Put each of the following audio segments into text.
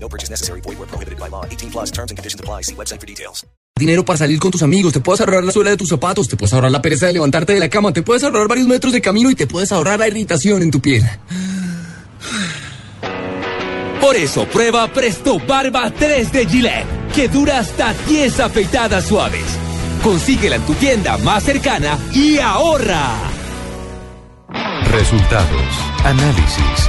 No purchase necessary. Void where prohibited by law. 18 plus terms and conditions apply. See website for details. Dinero para salir con tus amigos, te puedes ahorrar la suela de tus zapatos, te puedes ahorrar la pereza de levantarte de la cama, te puedes ahorrar varios metros de camino y te puedes ahorrar la irritación en tu piel. Por eso prueba Presto Barba 3 de Gillette, que dura hasta 10 afeitadas suaves. Consíguela en tu tienda más cercana y ahorra. Resultados, análisis,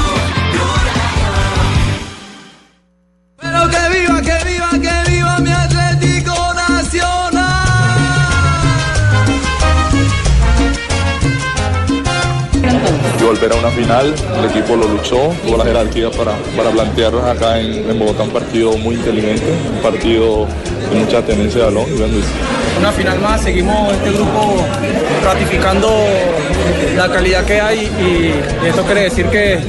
Volver a una final. El equipo lo luchó, tuvo la jerarquía para, para plantearnos acá en, en Bogotá un partido muy inteligente, un partido de mucha tenencia de balón. Y bueno, Una final más, seguimos este grupo ratificando la calidad que hay y esto quiere decir que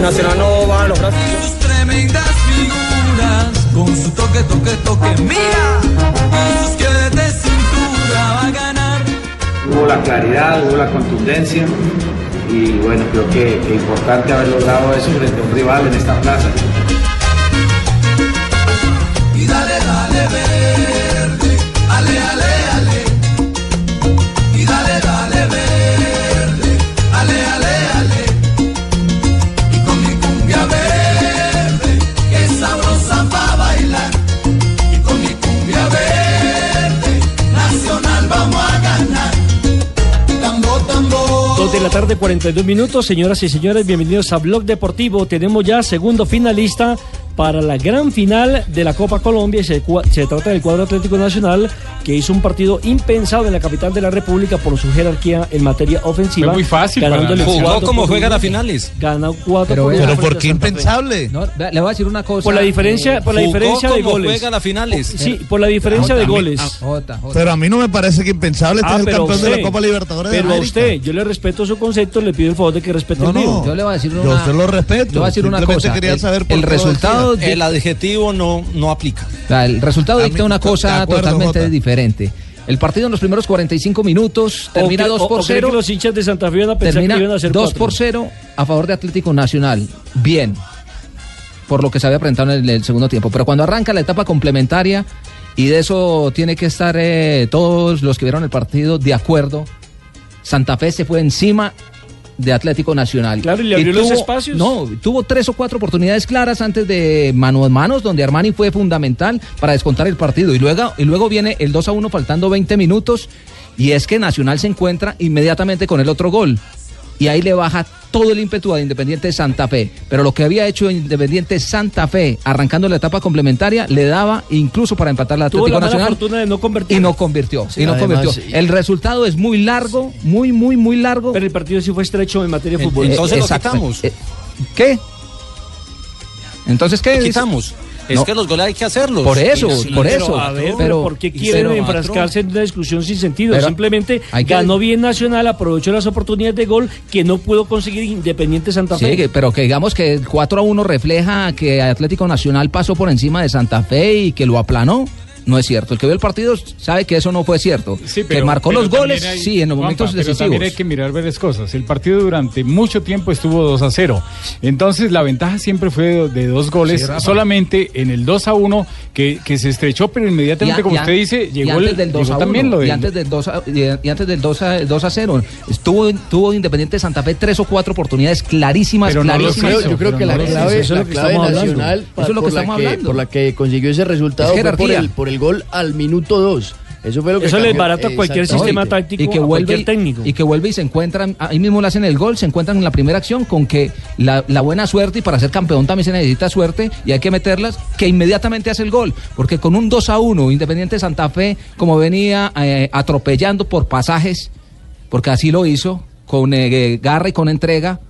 Nacional no va a los brazos. Sus tremendas figuras, con su toque, toque, toque, mira, con sus de cintura va a ganar. Hubo la claridad, hubo la contundencia y bueno, creo que es importante haber logrado eso frente a un rival en esta plaza. Tarde, 42 minutos. Señoras y señores, bienvenidos a Blog Deportivo. Tenemos ya segundo finalista para la gran final de la Copa Colombia. Se, se trata del cuadro Atlético Nacional, que hizo un partido impensado en la capital de la República por su jerarquía en materia ofensiva. Fue muy fácil para Jugó como juegan a finales. Ganó cuatro Pero por Pero ¿por qué impensable? No, le voy a decir una cosa. Por la diferencia, por la Jugó diferencia de como goles. juegan a finales. Sí, por la diferencia de A goles. Jota, Jota. Pero a mí no me parece que impensable. Este Ah, es el campeón de la Copa Libertadores de Pero a usted, yo le respeto su concepto, le pido el favor de que respete No, el mío. no. Yo le voy a decir Yo una. a usted lo respeto. Le voy a decir una cosa. quería el, saber por el qué lo resultado. El adjetivo no, no aplica. O sea, el resultado A dicta una cosa acuerdo, totalmente Jota. diferente. El partido en los primeros 45 minutos termina O que- 2 o- por o cree 0. que los hinchas de Santa Fe iban a pensar Termina que iban a hacer 2 cuatro. por 0 a favor de Atlético Nacional. Bien. Por lo que se había presentado en el, el segundo tiempo. Pero cuando arranca la etapa complementaria, y de eso tiene que estar eh, todos los que vieron el partido de acuerdo, Santa Fe se fue encima de Atlético Nacional. Claro, y le abrió los espacios. No, tuvo tres o cuatro oportunidades claras antes de mano a manos, donde Armani fue fundamental para descontar el partido. Y luego, y luego viene el 2 a 1 faltando 20 minutos. Y es que Nacional se encuentra inmediatamente con el otro gol. Y ahí le baja todo el ímpetu a Independiente Santa Fe. Pero lo que había hecho Independiente Santa Fe, arrancando la etapa complementaria, le daba incluso para empatar la Tuvo Atlético la Nacional. fortuna de no convertir. Y no convirtió. Sí, y no además, convirtió. El resultado es muy largo, muy, muy, muy largo. Pero el partido sí fue estrecho en materia de fútbol. Eh, Entonces lo quitamos. Eh, ¿Qué? Entonces, ¿qué? Lo dice? Es No. que los goles hay que hacerlos. Por eso, Sí, por pero, eso. A ver, Pero- pero ¿por qué quieren pero- enfrascarse en una discusión sin sentido? Pero Simplemente hay que- ganó bien Nacional, aprovechó las oportunidades de gol que no pudo conseguir Independiente Santa Fe. Sí, que- pero que digamos que el 4 a 1 refleja que Atlético Nacional pasó por encima de Santa Fe y que lo aplanó. No es cierto. El que vio el partido sabe que eso no fue cierto. Sí, que marcó pero los goles, hay- sí, en los Juanpa, momentos pero decisivos. también hay que mirar varias cosas. El partido durante mucho tiempo estuvo 2 a 0. Entonces la ventaja siempre fue de, de dos goles. Sí, solamente en el 2 a 1 que, que se estrechó, pero inmediatamente, Y como y usted dice, llegó, antes el, del 2 llegó a 1, también lo de y antes del 2 a, y- y antes del 2 a, 2 a 0 estuvo tuvo Independiente Santa Fe tres o cuatro oportunidades clarísimas, Pero no lo clarísimas. hizo, Yo creo que la no clave, hizo, eso es lo que clave nacional pa- Eso es lo que por, la estamos que, hablando. por la que consiguió ese resultado Es fue por el, por el gol al minuto 2. Eso fue lo que Eso barata cualquier sistema táctico y que vuelve técnico. y que vuelve y se encuentran ahí mismo le hacen el gol se encuentran en la primera acción con que la, la buena suerte y para ser campeón también se necesita suerte y hay que meterlas que inmediatamente hace el gol porque con un 2 a 1 Independiente Santa Fe como venía eh, atropellando por pasajes porque así lo hizo, con eh, garra y con entrega.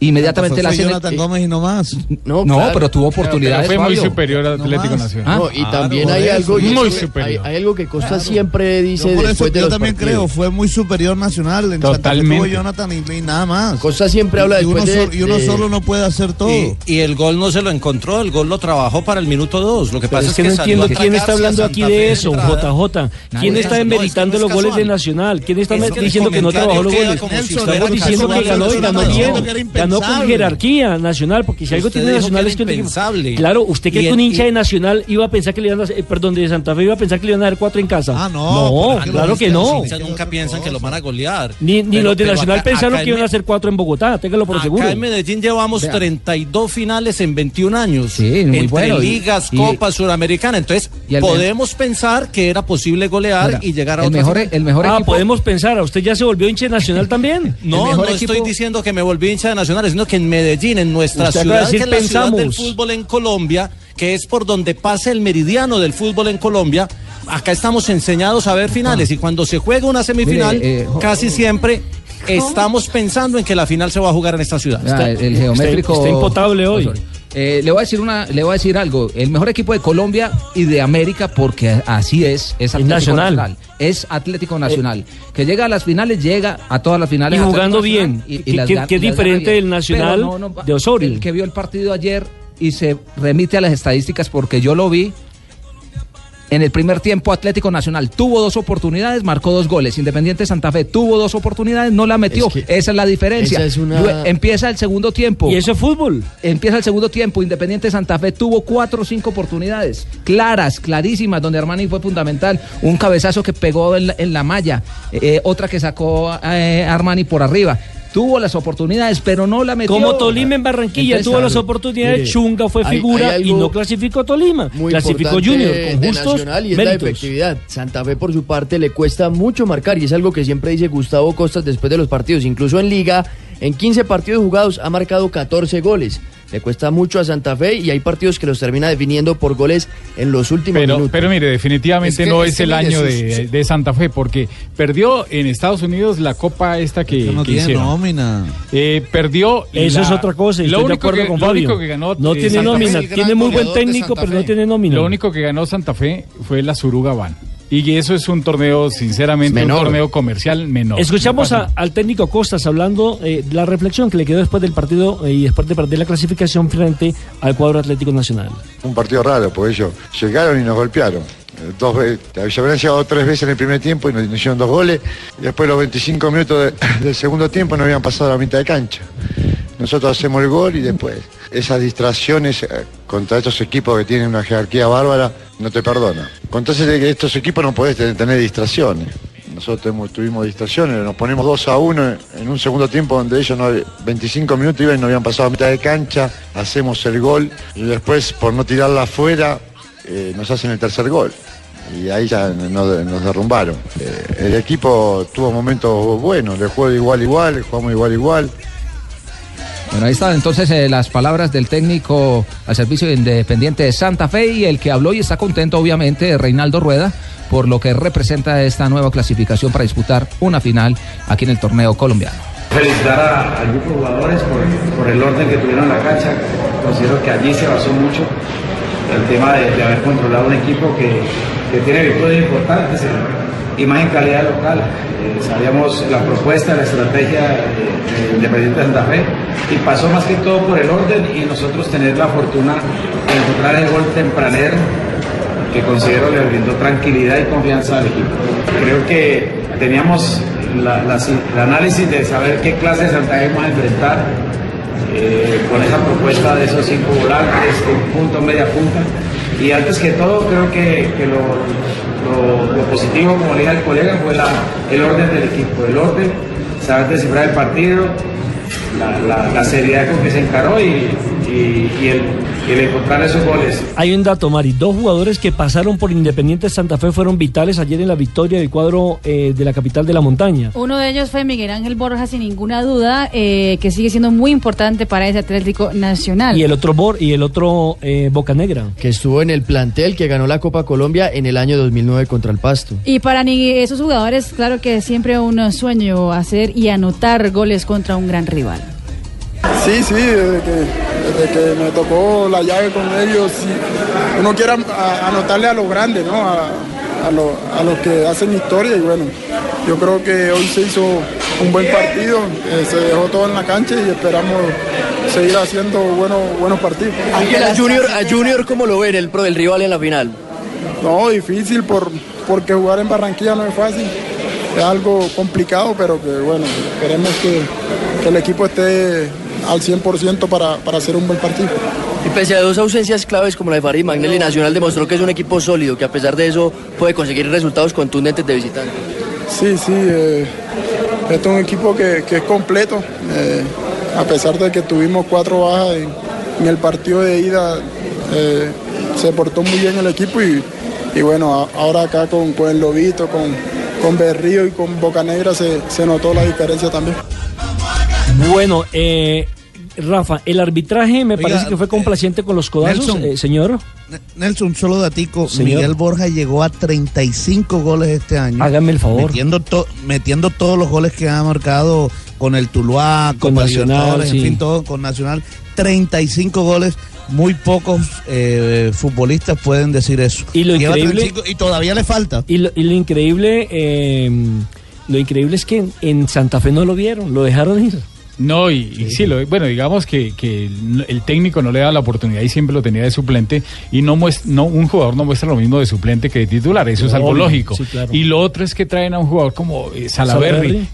Inmediatamente la Jonathan Gómez y no más. No, No, claro. pero tuvo oportunidades. Pero fue muy Fabio. superior a No Atlético. Nacional. No, y también hay eso. algo, y Muy es que superior. Hay, hay algo que Costa siempre Yo dice por eso después de yo los también partidos. creo, fue muy superior Nacional. En Totalmente. tuvo Jonathan y, y nada más. Costa siempre habla y uno, de- solo, y uno de- solo no puede hacer todo. Y, y el gol no se lo encontró, el gol lo trabajó para el minuto 2. Lo que Pero pasa es que no entiendo quién está hablando aquí de eso. JJ. ¿Quién está No, es que demeritando no es los goles de. Nacional? ¿Quién está Es que el diciendo que no trabajó los goles? Estamos diciendo que ganó y eso ganó bien. Ganó con jerarquía Nacional, porque si algo tiene Nacional que es que impensable. Claro, usted cree que un hincha de Nacional iba a pensar que le iban a hacer, eh, perdón, de Santa Fe iba a pensar que le iban a dar cuatro en casa. Ah, no, No, claro que no. Nunca piensan que los van a golear. Ni, ni Pero- los de Nacional acá- pensaron acá que iban a hacer cuatro en Bogotá, téngalo por Acá seguro. en Medellín llevamos Vea. 32 finales en 21 años. Sí, muy entre bueno, y- ligas, y- copas, suramericana. Entonces, podemos pensar que era posible golear Mira, y llegar a mejor, final. el mejor ah, equipo. podemos pensar, ¿a usted ya se volvió hincha de Nacional también? No, no estoy diciendo que me volví hincha de Nacional, sino que en Medellín, en nuestra ciudad, que es la ciudad del fútbol en Colombia, que es por donde pasa el meridiano del fútbol en Colombia, acá estamos enseñados a ver finales y cuando se juega una semifinal, Mire, eh, casi siempre estamos pensando en que la final se va a jugar en esta ciudad. Ah, el, el geométrico. está impotable hoy. Eh, le voy a decir una, le voy a decir algo. El mejor equipo de Colombia y de América, porque así es, es Atlético Nacional. Nacional. Es Atlético Nacional. que llega a las finales, llega a todas las finales. Y jugando bien, y- y que- es diferente del Nacional Pero no, no, de Osorio. El que vio el partido ayer y se remite a las estadísticas porque yo lo vi. En el primer tiempo Atlético Nacional tuvo dos oportunidades, marcó dos goles. Independiente Santa Fe tuvo dos oportunidades, no la metió. Es que esa es la diferencia. es una- Empieza el segundo tiempo. Y eso es fútbol. Empieza el segundo tiempo. Independiente Santa Fe tuvo cuatro o cinco oportunidades. Claras, clarísimas, donde Armani fue fundamental. Un cabezazo que pegó en la, en la malla. eh, otra que sacó eh, Armani por arriba. Tuvo las oportunidades, pero no la metió. Como Tolima en Barranquilla Entonces, tuvo las oportunidades, Mire, Chunga fue hay- figura hay y no clasificó Tolima. muy clasificó Junior con justos Nacional y es la efectividad. Santa Fe por su parte le cuesta mucho marcar y es algo que siempre dice Gustavo Costas después de los partidos. Incluso en liga, en 15 partidos jugados ha marcado 14 goles. Le cuesta mucho a Santa Fe y hay partidos que los termina definiendo por goles en los últimos Pero, minutos. pero mire, definitivamente Es que- no es es, que el año de, de Santa Fe porque perdió en Estados Unidos la copa esta que, no que tiene hicieron. nómina. Eh, perdió. Eso la- es otra cosa, y Lo de único acuerdo que, con lo Fabio. único que ganó. No eh, tiene Santa nómina, tiene muy buen técnico, pero no tiene nómina. Lo único que ganó Santa Fe fue la Suruga Van. Y eso es un torneo, sinceramente, Menor. un torneo comercial menor. Escuchamos a- al técnico Costas hablando eh, de la reflexión que le quedó después del partido eh, y después de perder la clasificación frente al cuadro Atlético Nacional. Un partido raro, porque ellos llegaron y nos golpearon. Eh, Dos veces, llegado tres veces en el primer tiempo y nos, nos hicieron dos goles. Y después los 25 minutos de- del segundo tiempo nos habían pasado a la mitad de cancha. Nosotros hacemos el gol y después esas distracciones eh, contra estos equipos que tienen una jerarquía bárbara no te perdonan. Contra estos equipos no podés tener, distracciones. Nosotros tuvimos, distracciones, nos ponemos 2 a 1 en un segundo tiempo donde ellos no, 25 minutos iban y nos habían pasado a mitad de cancha, hacemos el gol y después por no tirarla afuera eh, nos hacen el tercer gol. Y ahí ya nos, nos derrumbaron. Eh, el equipo tuvo momentos buenos, le juego igual igual, jugamos igual igual. Bueno, ahí están entonces eh, las palabras del técnico al servicio independiente de Santa Fe y el que habló y está contento obviamente Reinaldo Rueda por lo que representa esta nueva clasificación para disputar una final aquí en el torneo colombiano. Felicitar a- al grupo de jugadores por, el orden que tuvieron en la cancha. Considero que allí se basó mucho el tema de, haber controlado un equipo que, que tiene virtudes importantes, y más en calidad local. Eh, sabíamos la propuesta, la estrategia de, de Independiente de Santa Fe y pasó más que todo por el orden y nosotros tener la fortuna de encontrar el gol tempranero que considero le brindó tranquilidad y confianza al equipo. Creo que teníamos el análisis de saber qué clase de Santa Fe vamos a enfrentar eh, con esa propuesta de esos cinco volantes, un punto, media punta. Y antes que todo, creo que, que lo, lo- lo positivo, como le dije al colega, fue el orden del equipo, el orden, saber descifrar el partido, la seriedad con que se encaró y, y, y el, y el encontrar esos goles. Hay un dato, Mari. Dos jugadores que pasaron por Independiente Santa Fe fueron vitales ayer en la victoria del cuadro eh, de la capital de la montaña. Uno de ellos fue Miguel Ángel Borja, sin ninguna duda, eh, que sigue siendo muy importante para ese Atlético Nacional. Y el otro Bor y el otro eh, Boca Negra. Que estuvo en el plantel que ganó la Copa Colombia en el año 2009 contra el Pasto. Y para ni esos jugadores, claro que siempre un sueño hacer y anotar goles contra un gran rival. Sí, sí, desde que, desde que me tocó la llave con ellos, uno quiere anotarle a los grandes, ¿no? A, a lo- a los que hacen historia y bueno, yo creo que hoy se hizo un buen partido, eh, se dejó todo en la cancha y esperamos seguir haciendo buenos, buenos partidos. A Junior, a Junior, ¿cómo lo ven el pro del rival en la final? No, difícil por, porque jugar en Barranquilla no es fácil. Es algo complicado, pero que bueno, esperemos que, que el equipo esté al 100% para, para hacer un buen partido. Y pese a dos ausencias claves como la de Farid Magnelli, Nacional demostró que es un equipo sólido, que a pesar de eso puede conseguir resultados contundentes de visitante. Sí, sí, eh, este es un equipo que, que es completo. eh, a pesar de que tuvimos cuatro bajas en, en el partido de ida, eh, se portó muy bien el equipo y, y bueno, a- ahora acá con, con el Lobito, con, con Berrío y con Bocanegra se, se notó la diferencia también. Bueno, eh, Rafa, el arbitraje me Oiga, parece que fue complaciente con los codazos, Nelson. eh, señor. Nelson, solo datico. Señor. Miguel Borja llegó a 35 goles este año. Hágame el favor. Metiendo, to- metiendo todos los goles que ha marcado con el Tuluá, Con con Nacional, sí. en fin, todo con Nacional. 35 goles. Muy pocos eh, futbolistas pueden decir eso. Y lo Lleva increíble- 35 y todavía le falta. Y lo, y lo increíble, eh, lo increíble es que en, en Santa Fe no lo vieron, lo dejaron ir. No, y, y sí, lo- bueno, digamos que, que el, el técnico no le da la oportunidad y siempre lo tenía de suplente y no, muest- no un jugador no muestra lo mismo de suplente que de titular, eso es algo lógico. sí, claro. Y lo otro es que traen a un jugador como eh,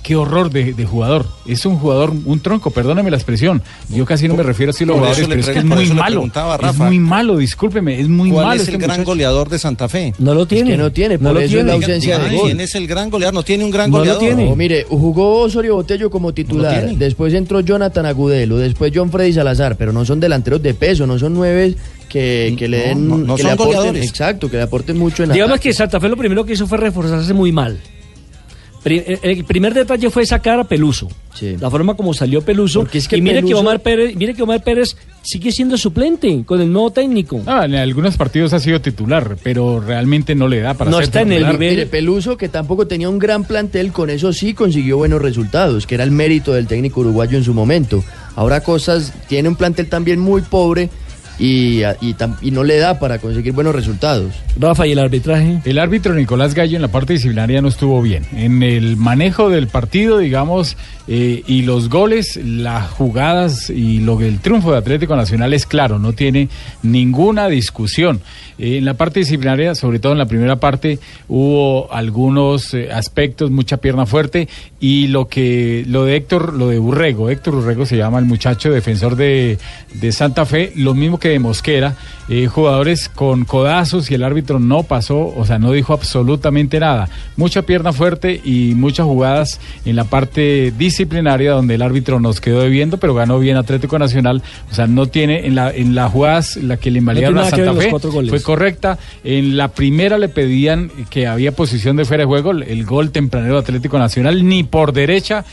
qué horror de, de jugador. Es un jugador, un tronco, perdóneme la expresión. Yo casi no me refiero así a los Por jugadores, pero es que es muy malo. Es muy malo, discúlpeme, es muy ¿Cuál malo. es el este gran muchacho. goleador de Santa Fe? No lo tiene. que no tiene, por eso es la ausencia de gol. ¿Quién es el gran goleador? No tiene un gran No lo goleador. tiene. No, mire, jugó Osorio Botello como titular. tiene. después entró Jonathan Agudelo. Después John Freddy Salazar. Pero no son delanteros de peso, no son nueve que, que le den. no, no que son le aporten, goleadores. Exacto, que le aporten mucho en Digamos ataque. que Santa Fe lo primero que hizo fue reforzarse muy mal. Pri- eh, El primer detalle fue sacar a Peluso. La forma como salió Peluso. Porque es que y mire que Omar Pérez, mire que Omar Pérez sigue siendo suplente con el nuevo técnico. Ah, en algunos partidos ha sido titular, pero realmente no le da para No ser está en el nivel. Mire, Peluso, que tampoco tenía un gran plantel, con eso sí consiguió buenos resultados, que era el mérito del técnico uruguayo en su momento. Ahora Cosas tiene un plantel también muy pobre y, y tam- y no le da para conseguir buenos resultados. Rafa, ¿y el arbitraje? El árbitro Nicolás Gallo en la parte disciplinaria no estuvo bien. En el manejo del partido, digamos, eh, y los goles, las jugadas y lo que el triunfo de Atlético Nacional es claro, no tiene ninguna discusión. Eh, en la parte disciplinaria, sobre todo en la primera parte, hubo algunos eh, aspectos, mucha pierna fuerte y lo que lo de Héctor, lo de Urrego, Héctor Urrego se llama el muchacho defensor de, de Santa Fe, lo mismo que de Mosquera, eh, jugadores con codazos y el árbitro no pasó, o sea, no dijo absolutamente nada. Mucha pierna fuerte y muchas jugadas en la parte disciplinaria donde el árbitro nos quedó debiendo, pero ganó bien Atlético Nacional, o sea, no tiene en la en las jugadas la que le invalidaron tiene a Santa Fe fue correcta. En la primera le pedían que había posición de fuera de juego, el gol tempranero de Atlético Nacional, ni por derecha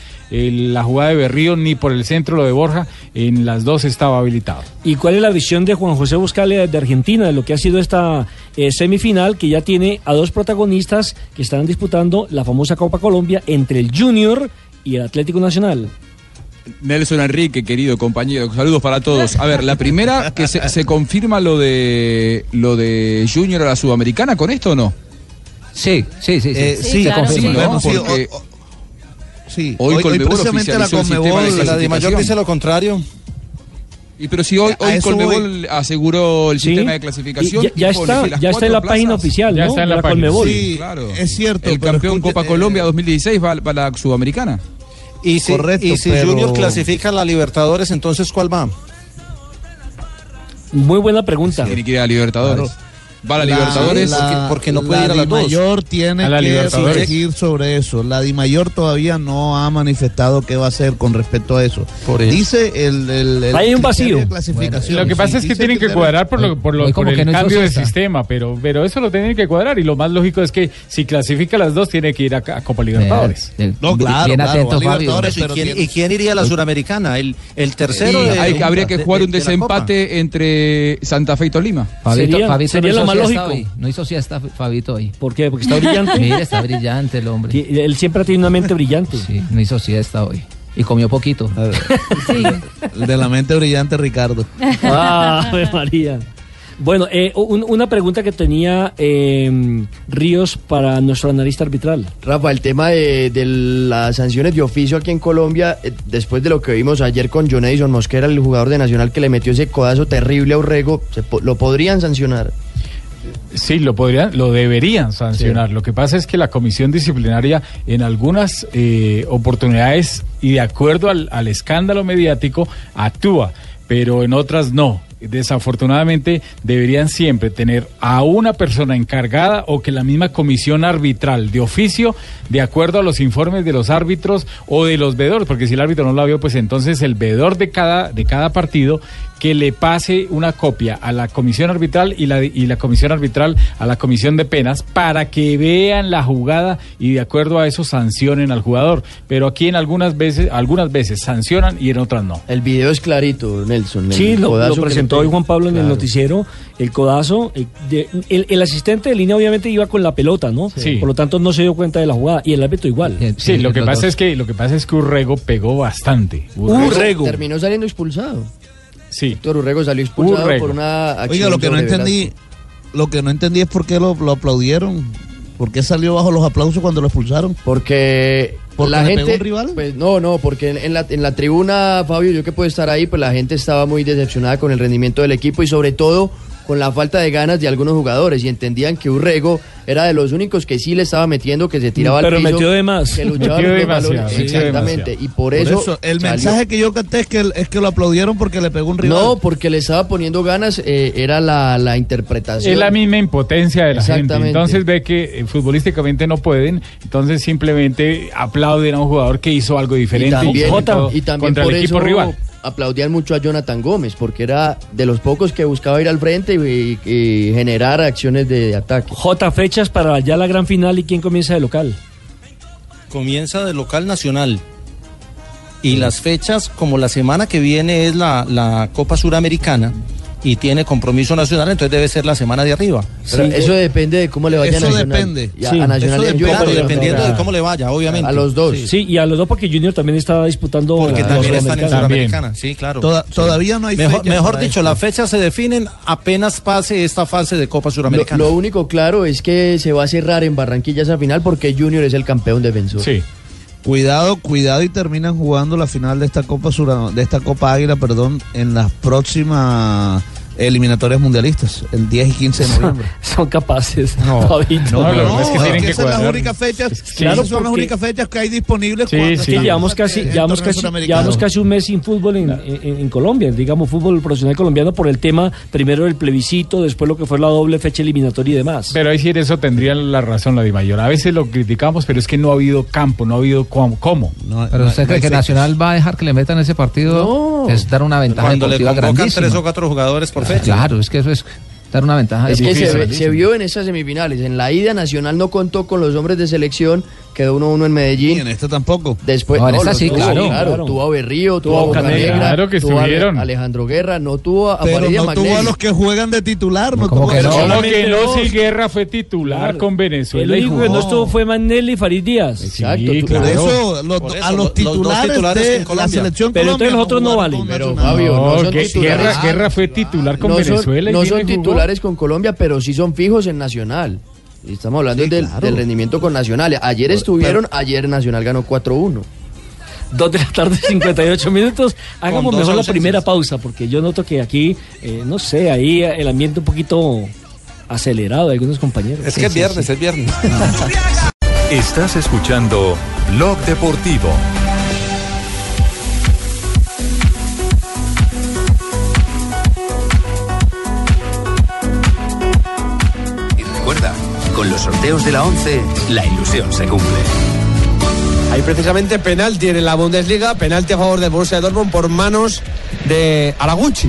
la jugada de Berrío, ni por el centro lo de Borja, en las dos estaba habilitado. ¿Y cuál es la visión de Juan José Buscalia de Argentina de lo que ha sido esta eh, semifinal que ya tiene a dos protagonistas que están disputando la famosa Copa Colombia entre el Junior y el Atlético Nacional? Nelson Enrique, querido compañero, saludos para todos. A ver, la primera, que se, se confirma lo de lo de Junior a la Sudamericana con esto o no? Sí, sí, sí, sí. Eh, Sí, sí, claro, confirma. sí. Bueno, sí, Porque o- o- sí, hoy Colmebol precisamente la oficializó el sistema Conmebol, de La clasificación. Dimayor dice lo contrario. Y pero si hoy, A hoy Colmebol aseguró el Sí. sistema de clasificación. Y ya- ya está- de las ya está en la cuatro página plazas, oficial, Ya ¿no? está en De la página. Conmebol. Sí, Claro. es cierto. El campeón escuche, Copa eh, Colombia 2016 va, va a la Sudamericana. Y si, Correcto, y si pero- Junior clasifica a la Libertadores, entonces ¿cuál va? Muy buena pregunta. Tiene que ir a Libertadores. ¿Va a la Libertadores? Porque, porque no puede ir a dos. Mayor tiene A la que Libertadores. exigir sobre eso. La Di Mayor todavía no ha manifestado qué va a hacer con respecto a eso. Por eso. Dice el, el, el Hay un vacío. de clasificación. Lo que pasa Sí, es que tienen que cuadrar por, lo, por, lo- por el no cambio de sistema, pero, pero eso lo tienen que cuadrar y lo más lógico es que si clasifica las dos tiene que ir a, a Copa Libertadores. No, claro, Bien claro, atento, va a Fabio. Libertadores, ¿Y quién, tiene- y quién iría a la Suramericana? El, el tercero Sí, de- hay- habría que jugar un la desempate entre Santa Fe y Tolima. Fabito, Sería- Fabito sería no lo hizo más siesta lógico. hoy. No hizo siesta Fabito hoy. ¿Por qué? Porque está brillante. Mire, está brillante el hombre. Él siempre ha tenido una mente brillante. Sí, no hizo siesta hoy. Y comió poquito. El de la mente brillante, Ricardo. Ah, Ave María. Bueno, eh, un- una pregunta que tenía eh, Ríos para nuestro analista arbitral. Rafa, el tema de, de las sanciones de oficio aquí en Colombia, eh, después de lo que vimos ayer con John Edison Mosquera, el jugador de Nacional que le metió ese codazo terrible a Urrego, se po- ¿lo podrían sancionar? Sí, lo podrían, lo deberían sancionar. Lo que pasa es que la comisión disciplinaria en algunas eh, oportunidades y de acuerdo al, al escándalo mediático actúa, pero en otras no. Desafortunadamente deberían siempre tener a una persona encargada o que la misma comisión arbitral de oficio, de acuerdo a los informes de los árbitros o de los veedores, porque si el árbitro no la vio, pues entonces el veedor de cada, de cada partido que le pase una copia a la comisión arbitral y la, y la comisión arbitral a la comisión de penas para que vean la jugada y de acuerdo a eso sancionen al jugador. Pero aquí en algunas veces, algunas veces sancionan y en otras no. El video es clarito, Nelson. el Sí, lo, presentó hoy. Juan Pablo en el noticiero, el codazo. de- el, el asistente de línea obviamente iba con la pelota, ¿no? Sí. Por lo tanto no se dio cuenta de la jugada. Y el árbitro igual. Sí, lo que pasa es que lo que pasa es que Urrego pegó bastante. Urrego. Terminó saliendo expulsado. Sí. Héctor Urrego salió expulsado Urrego. por una acción Oiga, lo que no entendí, Velasco. lo que no entendí es por qué lo, lo aplaudieron. ¿Por qué salió bajo los aplausos cuando lo expulsaron? Porque ¿Porque la gente, pegó un rival? Pues no, no, porque en, en la, en la tribuna, Fabio, yo que puedo estar ahí, pues la gente estaba muy decepcionada con el rendimiento del equipo y sobre todo con la falta de ganas de algunos jugadores y entendían que Urrego era de los únicos que sí le estaba metiendo, que se tiraba Pero al piso, metió de más. que luchaba Metió demasiado, Exactamente, demasiado. y por eso, el salió. mensaje que yo capté es que, es que lo aplaudieron porque le pegó un rival. No, porque le estaba poniendo ganas, eh, era la, la interpretación. Es la misma impotencia de la gente. Entonces ve que eh, futbolísticamente no pueden, entonces simplemente aplauden a un jugador que hizo algo Y diferente también, contra- y también contra por el equipo eso rival. Aplaudían mucho a Jonathan Gómez, porque era de los pocos que buscaba ir al frente y, y generar acciones de, de ataque. J, fechas para ya la gran final y quién comienza de local. Comienza de local nacional. Y las fechas, como la semana que viene es la, la Copa Suramericana y tiene compromiso nacional, entonces debe ser la semana de arriba. Pero eso depende de cómo le vaya Eso a Nacional. depende. Y a, Sí, a Nacional eso depende, dependiendo a- de cómo le vaya, obviamente. A los dos. Sí, y a los dos porque Junior también estaba disputando. Porque la también están en Sudamericana. Sí, claro. Toda- Sí. todavía no hay Mejor, fechas mejor dicho, las fechas se definen apenas pase esta fase de Copa Lo, Suramericana. lo único claro es que se va a cerrar en Barranquilla esa final porque Junior es el campeón defensor. Sí. Cuidado, cuidado y terminan jugando la final de esta Copa Sura- de esta Copa Águila, perdón, en las próximas eliminatorias mundialistas, el 10 y 15 de noviembre. Son capaces. No, no, que pasa es que es tienen que esas son las cuadrar. únicas fechas, Claro, son las únicas fechas que hay disponibles Sí, cuando sí. que llevamos casi, el llevamos casi, llevamos casi un mes sin fútbol en, en- en Colombia, digamos fútbol profesional colombiano por el tema primero del plebiscito, después lo que fue la doble fecha eliminatoria y demás. Pero ahí sí en eso tendría la razón la Di Mayor. A veces lo criticamos, pero es que no ha habido campo, no ha habido cómo. cómo. Pero usted cree que Nacional va a dejar que le metan ese partido, es dar una ventaja Cuando le convocan grandísima. tres o cuatro jugadores por Claro, es que eso es dar una ventaja Es que se, se vio en esas semifinales. En la ida Nacional no contó con los hombres de selección, quedó 1-1 en Medellín. Y en esta tampoco. Después, No, en esta sí, tuvo, claro. Tuvo a Berrío, Tuvo tuvo a a Bocanegra. Claro que tuvo a estuvieron. Alejandro Guerra, no tuvo a Pero no tuvo a Magnelli. los que juegan de titular, no ¿Cómo tuvo que a no? Como que no, si Guerra fue titular Claro. con El Venezuela y único que no estuvo fue Manelli y Farid Díaz. Exacto. Sí, Por claro. eso, los- Por eso, a los- los los titulares, titulares de en la Colombia. selección Pero Colombia entonces los otros no valen. Pero. Fabio, no son titulares. Guerra, Guerra fue titular con no Venezuela. no son titulares con Colombia, pero sí son fijos en Nacional. Estamos hablando Sí, del, claro. del rendimiento con Nacional. Ayer estuvieron, ayer Nacional ganó 4-1. Dos de la tarde, 58 minutos. Hagamos mejor la primera pausa, porque yo noto que aquí, eh, no sé, ahí el ambiente un poquito acelerado de algunos compañeros. Es que es viernes, es viernes. Estás escuchando Blog Deportivo. Con los sorteos de la 11, la ilusión se cumple. Hay precisamente penalti en la Bundesliga, penalti a favor del Borussia Dortmund por manos de Araguchi.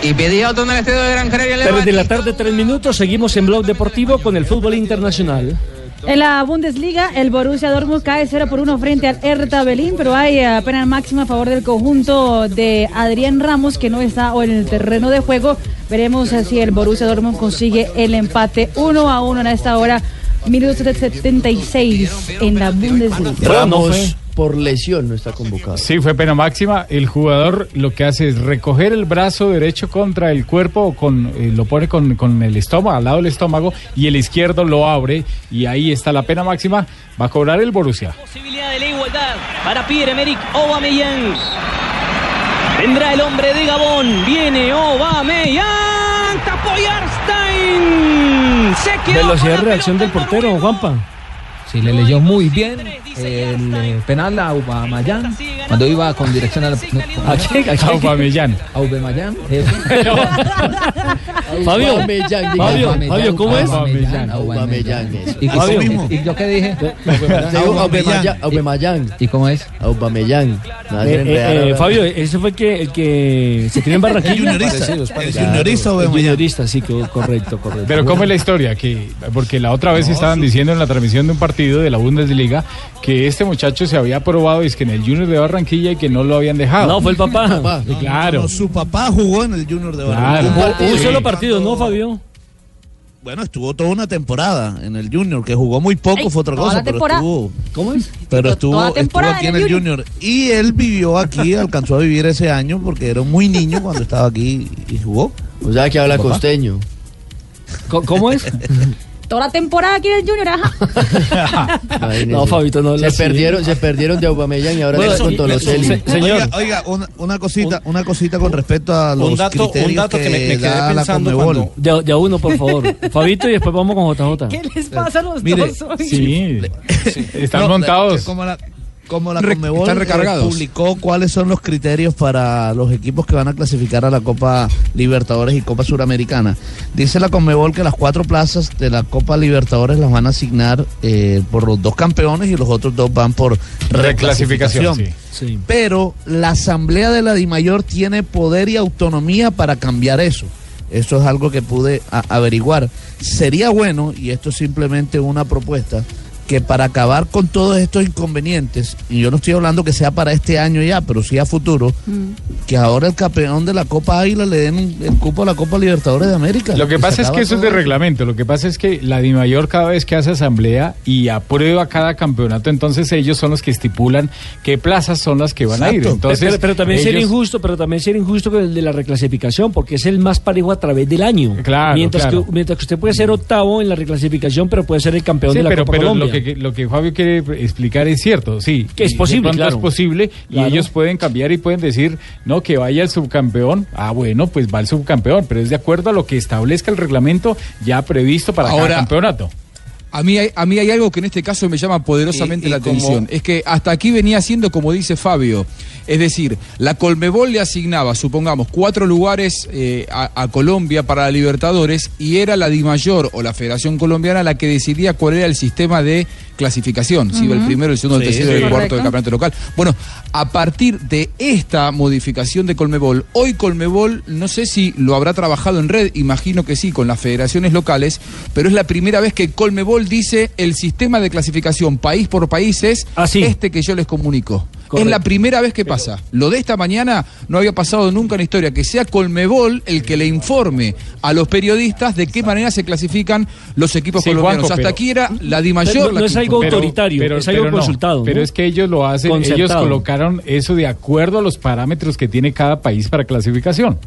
Y pedía otro en el estadio de Gran Canaria. Tres de la tarde, tres minutos. Seguimos en Blog Deportivo con el fútbol internacional. En la Bundesliga, el Borussia Dortmund cae 0 por 1 frente al Hertha Berlín, pero hay eh, pena máxima a favor del conjunto de Adrián Ramos, que no está en el terreno de juego. Veremos eh, si el Borussia Dortmund consigue el empate 1 a 1 en esta hora, minutos 76 en la Bundesliga. Ramos por lesión no está convocado. Sí, fue pena máxima. El jugador lo que hace es recoger el brazo derecho contra el cuerpo, con, eh, lo pone con, con el estómago, al lado del estómago, y el izquierdo lo abre, y ahí está la pena máxima. Va a cobrar el Borussia. Posibilidad de la igualdad para Pierre-Emerick Aubameyang. Vendrá el hombre de Gabón. Viene Aubameyang. Tapó Yarstein. Se quedó Velocidad de reacción del portero, Juanpa. Sí, le leyó muy bien el eh, penal a Aubameyang cuando iba con dirección. ¿A? ¿A? Aubameyang. Aubameyang. Fabio, Aubameyang. Fabio, Aubameyang, Fabio, ¿cómo es? Aubameyang, Aubameyang. ¿Y, Fabio. y- yo qué dije? Aubameyang. Aubameyang. ¿Y cómo es? Aubameyang. Eh, eh, ahora. Fabio, ese fue el que, el que se crió en Barranquilla. El juniorista. El juniorista El Aubameyang. juniorista, sí, correcto, correcto. Pero ¿cómo es la historia? Que, porque la otra vez estaban diciendo en la transmisión de un partido de la Bundesliga que este muchacho se había probado es que en el Junior de Barranquilla y que no lo habían dejado. No, fue el papá. Claro. No, su papá jugó en el Junior de Claro. Barranquilla. Un, un solo partido, ¿no, Fabio? Bueno, estuvo toda una temporada en el Junior, que jugó muy poco, fue otra cosa, pero temporada. estuvo, ¿Cómo es? pero estuvo, estuvo aquí en el el Junior. Y él vivió aquí, alcanzó a vivir ese año porque era muy niño cuando estaba aquí y jugó. O sea que habla Papá. costeño. Co- ¿Cómo es? Toda la temporada aquí en el Junior, ajá. No, Fabito, no se perdieron, se perdieron de Aubameyang y ahora Bueno, con y- Toloseli. se- señor. Oiga, oiga, una, una cosita, una cosita con respecto a los Un dato- un criterios dato que me- me quedé pensando cuando- De, de a uno, por favor. Fabito y después vamos con JJ. ¿Qué les pasa a los Mire, dos hoy? Sí, están No, montados. Como la, como la Conmebol eh, publicó cuáles son los criterios para los equipos que van a clasificar a la Copa Libertadores y Copa Suramericana. Dice la Conmebol que las cuatro plazas de la Copa Libertadores las van a asignar eh, por los dos campeones y los otros dos van por Reclasificación, reclasificación. sí. Sí. Pero la Asamblea de la DIMAYOR tiene poder y autonomía para cambiar eso. Eso es algo que pude averiguar. Sería bueno, y esto es simplemente una propuesta, que para acabar con todos estos inconvenientes, y yo no estoy hablando que sea para este año ya, pero sí a futuro, que ahora el campeón de la Copa Águila le den un- el cupo a la Copa Libertadores de América. Lo que pasa es que eso es de reglamento. Lo que pasa es que la DIMAYOR cada vez que hace asamblea y aprueba cada campeonato, entonces ellos son los que estipulan qué plazas son las que van a ir. Entonces, pero, pero también sería ellos- injusto, pero también sería injusto con el de la reclasificación, porque es el más parejo a través del año. Claro, mientras claro. que mientras que usted puede ser octavo en la reclasificación, pero puede ser el campeón Sí, de la pero, Copa pero Colombia. lo que, lo que Fabio quiere explicar es cierto, sí. Que es posible, claro. Es posible Claro. y ellos pueden cambiar y pueden decir, no, que vaya el subcampeón. Ah, bueno, pues va el subcampeón, pero es de acuerdo a lo que establezca el reglamento ya previsto para Ahora, cada campeonato. A mí, hay, a mí hay algo que en este caso me llama poderosamente Y- y la como- atención. Es que hasta aquí venía siendo como dice Fabio. Es decir, la Colmebol le asignaba, supongamos, cuatro lugares eh, a, a Colombia para la Libertadores y era la DIMAYOR o la Federación Colombiana la que decidía cuál era el sistema de clasificación. Si iba el primero, el segundo, el tercero y sí. el cuarto del campeonato local. Bueno, a partir de esta modificación de Colmebol, hoy Colmebol, no sé si lo habrá trabajado en red, imagino que sí, con las federaciones locales, pero es la primera vez que Colmebol dice el sistema de clasificación país por país es este que yo les comunico. Es la primera vez que pasa. Lo de esta mañana no había pasado nunca en la historia, que sea Colmebol el que le informe a los periodistas de qué manera se clasifican los equipos Sí, colombianos. Hasta pero- aquí era la DIMAYOR. No- no es algo autoritario, es algo consultado, pero ¿no? es que ellos lo hacen, ellos colocaron eso de acuerdo a los parámetros que tiene cada país para clasificación.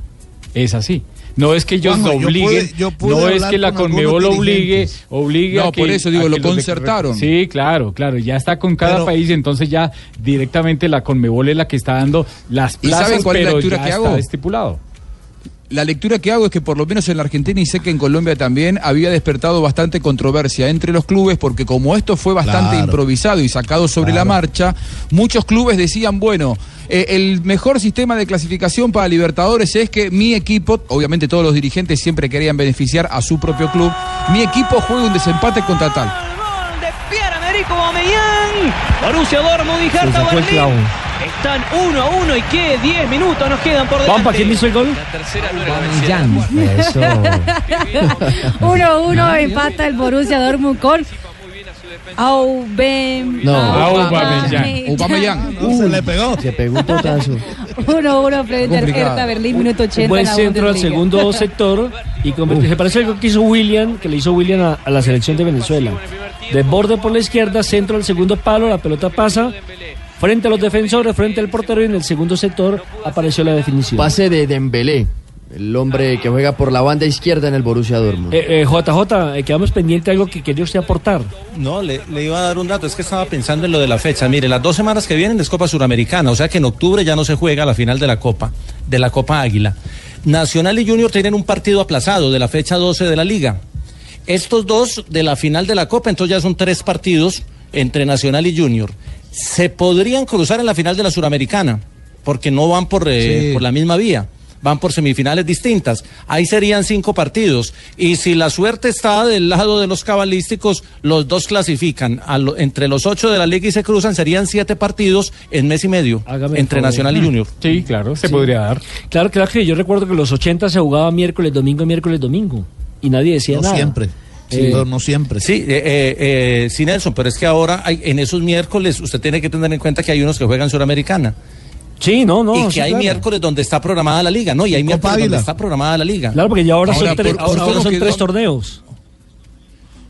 Es así. No es que ellos Juanjo, yo obliguen, pude- yo pude no es que la con Conmebol obligue, obligue No, a que por eso digo, lo los concertaron. Sí, claro, claro, ya está con cada Pero- país, entonces ya directamente la Conmebol es la que está dando las ¿Y plazas, saben cuál es la pero lectura ya que está hago? estipulado. La lectura que hago es que por lo menos en la Argentina y sé que en Colombia también había despertado bastante controversia entre los clubes porque como esto fue bastante Claro. improvisado y sacado sobre la marcha, muchos clubes decían, bueno, eh, el mejor sistema de clasificación para Libertadores es que mi equipo, obviamente todos los dirigentes siempre querían beneficiar a su propio club, mi equipo juegue un desempate contra tal. Borussia Dortmund y Hertha Berlín. Están 1 a 1 y que 10 minutos nos quedan por delante. Pampa, ¿quién hizo el gol? La tercera no era la Eso. 1-1 empata el Borussia Dortmund con Aubameyang. No. Aubameyang. Aubameyang. se le pegó. Se pegó un totazo. 1-1 frente al. Hertha Berlín, minuto 80. Un buen centro al segundo sector y convirtió- se parece algo que hizo William, que le hizo William a, a la selección de Venezuela. De borde por la izquierda, centro al segundo palo, la pelota pasa frente a los defensores, frente al portero y en el segundo sector apareció la definición. Pase de Dembélé, el hombre que juega por la banda izquierda en el Borussia Dortmund. Eh, eh, JJ, eh, quedamos pendiente de algo que quería usted aportar. No, le, le iba a dar un dato, es que estaba pensando en lo de la fecha. Mire, las dos semanas que vienen es Copa Suramericana, o sea que en octubre ya no se juega la final de la Copa, de la Copa Águila. Nacional y Junior tienen un partido aplazado de la fecha 12 de la Liga. Estos dos de la final de la Copa, entonces ya son tres partidos entre Nacional y Junior. Se podrían cruzar en la final de la Suramericana, porque no van por, eh, Sí. por la misma vía. Van por semifinales distintas. Ahí serían cinco partidos. Y si la suerte está del lado de los cabalísticos, los dos clasifican. A lo- entre los ocho de la liga y se cruzan, serían siete partidos en mes y medio. Hágame entre favor. Nacional y Junior. Sí, claro, se Sí. podría dar. Claro, claro que yo recuerdo que en los 80 se jugaba miércoles, domingo, miércoles, domingo. Y nadie decía No nada. siempre. Sí, Eh, no, no siempre. Sí, eh, eh, eh, sí, Nelson, pero es que ahora hay, en esos miércoles usted tiene que tener en cuenta que hay unos que juegan Suramericana. Sí, no, no. y que sí, hay claro. miércoles donde está programada la liga, ¿no? Y hay miércoles donde está programada la liga. Claro, porque ya ahora, Ahora, son, tres, por- por ahora cómo son quedó- tres torneos.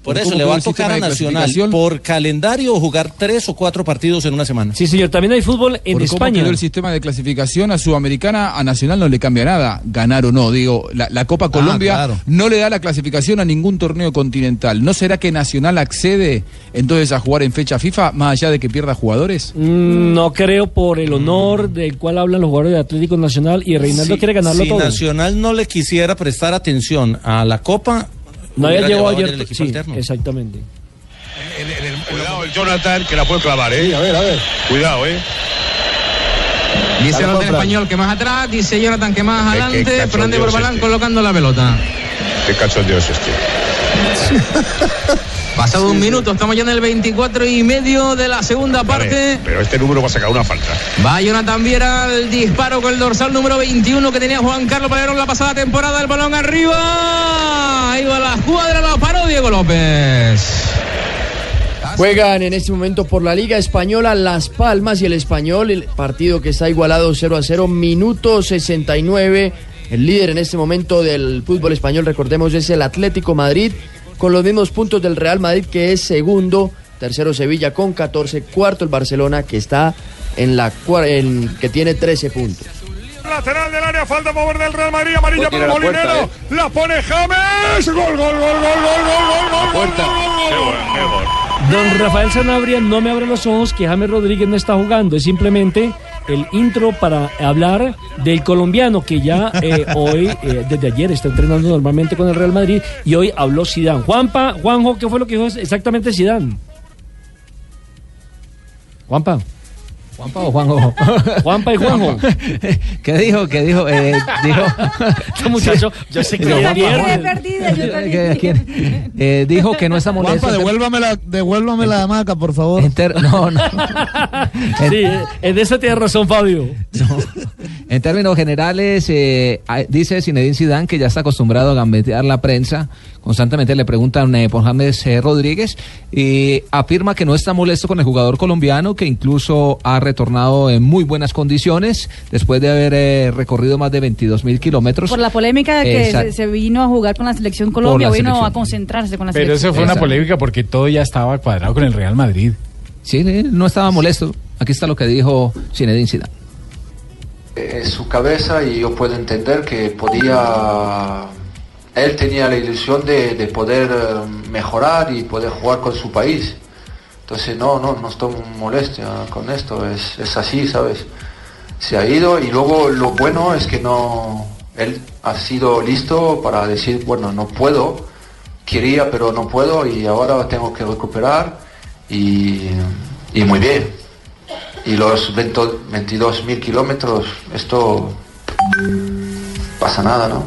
Por ¿Cómo eso le va a tocar a Nacional por calendario jugar tres o cuatro partidos en una semana. Sí, señor. También hay fútbol en Por cómo España. quedó el sistema de clasificación a Sudamericana, a Nacional no le cambia nada, ganar o no. Digo, la, la Copa Colombia claro. no le da la clasificación a ningún torneo continental. ¿No será que Nacional accede entonces a jugar en fecha FIFA, más allá de que pierda jugadores? Mm, No creo por el honor del cual hablan los jugadores de Atlético Nacional y Reinaldo quiere ganarlo si todo. Nacional no le quisiera prestar atención a la Copa, No había llevado llevado ayer. el equipo sí, alterno. exactamente. Cuidado el Jonathan que la puede clavar, ¿eh? a ver, a ver. Cuidado, ¿eh? Dice el español que más atrás, dice Jonathan que más adelante, Fernández Borbalán este. colocando la pelota. Qué cachondeo es este. Pasado un minuto, estamos ya en el 24 y medio de la segunda parte. pero este número va a sacar una falta. Va Jonathan Viera al disparo con el dorsal número 21 que tenía Juan Carlos Palerón la pasada temporada. El balón arriba. Ahí va la escuadra, la paró Diego López. Juegan en este momento por la Liga Española Las Palmas y el Español, el partido que está igualado 0 a 0, minuto 69. El líder en este momento del fútbol español, recordemos, es el Atlético Madrid, con los mismos puntos del Real Madrid, que es segundo. Tercero Sevilla con 14. Cuarto el Barcelona, que está en la en, que tiene 13 puntos. Lateral del área, falta favor del Real Madrid, amarilla para la puerta, Molinero. La pone James. Gol, gol, gol, gol, gol, gol, gol, gol, Puerta. gol, gol, gol, gol. Don Rafael Sanabria, no me abre los ojos que James Rodríguez no está jugando. Es simplemente el intro para hablar del colombiano que ya eh, hoy, eh, desde ayer, está entrenando normalmente con el Real Madrid y hoy habló Sidán. Juanpa, Juanjo, ¿qué fue lo que dijo exactamente Sidán? Juanpa. Juanpa o Juanjo. Juanpa y Juanjo. ¿Qué dijo? ¿Qué dijo? Eh, dijo. Este muchacho, yo sé que viernes. Juanpa. perdida, yo. Eh, dijo que no está molesto. Juanpa, devuélvame la, devuélvame la hamaca, por favor. no, no. Sí, en eso tiene razón Fabio. En términos generales, eh, dice Zinedine Zidane que ya está acostumbrado a gambetear la prensa. Constantemente le preguntan eh, por James eh, Rodríguez y afirma que no está molesto con el jugador colombiano, que incluso ha retornado en muy buenas condiciones después de haber eh, recorrido más de 22 mil kilómetros. Por la polémica de que se, se vino a jugar con la selección Colombia, la vino selección. a concentrarse con la Pero selección. eso fue una polémica porque todo ya estaba cuadrado con el Real Madrid. Sí, eh, no estaba molesto. Aquí está lo que dijo Zinedine Zidane. en su cabeza y yo puedo entender que podía, él tenía la ilusión de, de poder eh, mejorar y poder jugar con su país. Entonces no, no, no estoy molestia con esto, es, es así, ¿sabes? Se ha ido y luego lo bueno es que no, él ha sido listo para decir, bueno, no puedo, quería pero no puedo y ahora tengo que recuperar y, y muy bien. Y los 22 mil kilómetros, esto pasa nada, ¿no?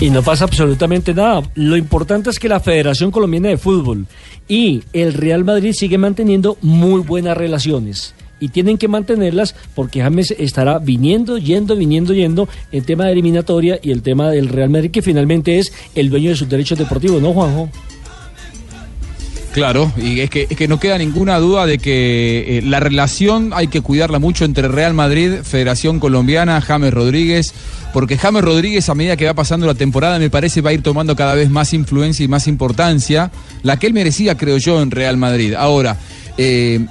Y no pasa absolutamente nada. Lo importante es que la Federación Colombiana de Fútbol y el Real Madrid siguen manteniendo muy buenas relaciones. Y tienen que mantenerlas porque James estará viniendo, yendo, viniendo, yendo el tema de eliminatoria y el tema del Real Madrid, que finalmente es el dueño de sus derechos deportivos, ¿no, Juanjo? Claro, y es que, es que no queda ninguna duda de que eh, la relación hay que cuidarla mucho entre Real Madrid, Federación Colombiana, James Rodríguez, porque James Rodríguez a medida que va pasando la temporada me parece va a ir tomando cada vez más influencia y más importancia, la que él merecía creo yo en Real Madrid. Ahora, eh,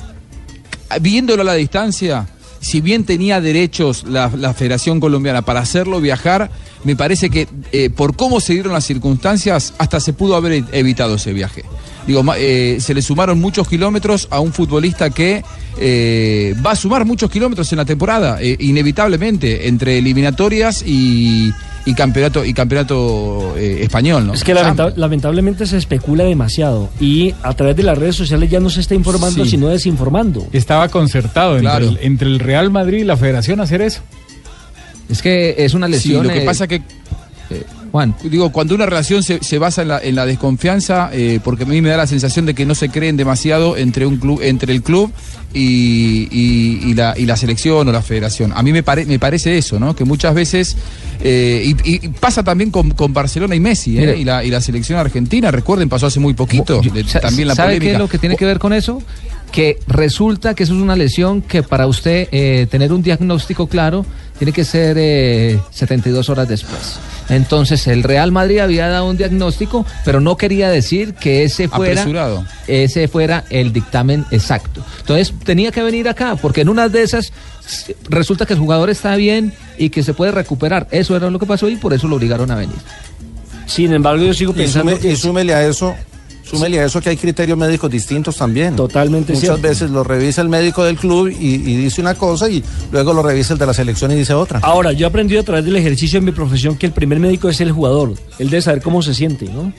viéndolo a la distancia, si bien tenía derechos la, Federación Colombiana para hacerlo viajar, me parece que eh, por cómo se dieron las circunstancias, hasta se pudo haber evitado ese viaje. Digo, eh, se le sumaron muchos kilómetros a un futbolista que eh, va a sumar muchos kilómetros en la temporada, eh, inevitablemente, entre eliminatorias y, y campeonato y campeonato eh, español, ¿no? Es que lamenta- lamentablemente se especula demasiado y a través de las redes sociales ya no se está informando, Sí. sino desinformando. Estaba concertado entre, el, entre el Real Madrid y la Federación hacer eso. Es que es una lesión. Sí, lo que eh, pasa que Juan. Digo, cuando una relación se, se basa en la, en la desconfianza, eh, porque a mí me da la sensación de que no se creen demasiado entre un club, entre el club y, y- y la, y la selección o la federación. A mí me, pare- me parece eso, ¿no? Que muchas veces, eh, y, y pasa también con, con Barcelona y Messi, ¿eh? Y, la, y la selección argentina, recuerden, pasó hace muy poquito, de- Sa- también la ¿Sabe polémica. qué es lo que tiene que ver con eso? Que resulta que eso es una lesión que para usted eh, tener un diagnóstico claro tiene que ser eh, 72 horas después. Entonces el Real Madrid había dado un diagnóstico, pero no quería decir que ese fuera Apresurado. ese fuera el dictamen exacto. Entonces tenía que venir acá, porque en una de esas resulta que el jugador está bien y que se puede recuperar. Eso era lo que pasó y por eso lo obligaron a venir. Sin embargo, yo sigo Y, pensando sume- y súmele a eso, súmele a eso que hay criterios médicos distintos también. Totalmente Muchas cierto. veces lo revisa el médico del club y, y dice una cosa y luego lo revisa el de la selección y dice otra. Ahora, yo he aprendido a través del ejercicio en mi profesión que el primer médico es el jugador. Él debe saber cómo se siente, ¿no?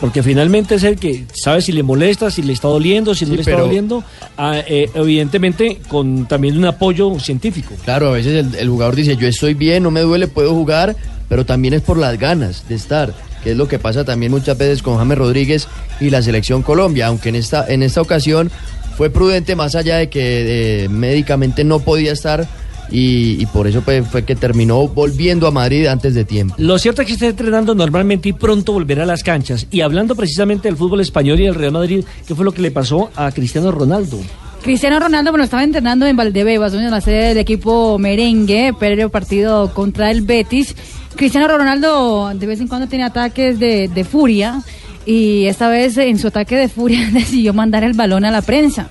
Porque finalmente es el que sabe si le molesta, si le está doliendo, si no Sí, le está pero- doliendo. ah, eh, evidentemente con también un apoyo científico. Claro, a veces el, el jugador dice, yo estoy bien, no me duele, puedo jugar, pero también es por las ganas de estar, que es lo que pasa también muchas veces con James Rodríguez y la selección Colombia, aunque en esta, en esta ocasión fue prudente más allá de que eh, médicamente no podía estar y, y por eso pues, fue que terminó volviendo a Madrid antes de tiempo. Lo cierto es que está entrenando normalmente y pronto volverá a las canchas. Y hablando precisamente del fútbol español y del Real Madrid, ¿qué fue lo que le pasó a Cristiano Ronaldo? Cristiano Ronaldo, bueno, estaba entrenando en Valdebebas, donde es la sede del equipo merengue, previo partido contra el Betis. Cristiano Ronaldo de vez en cuando tiene ataques de, de furia y esta vez en su ataque de furia decidió mandar el balón a la prensa.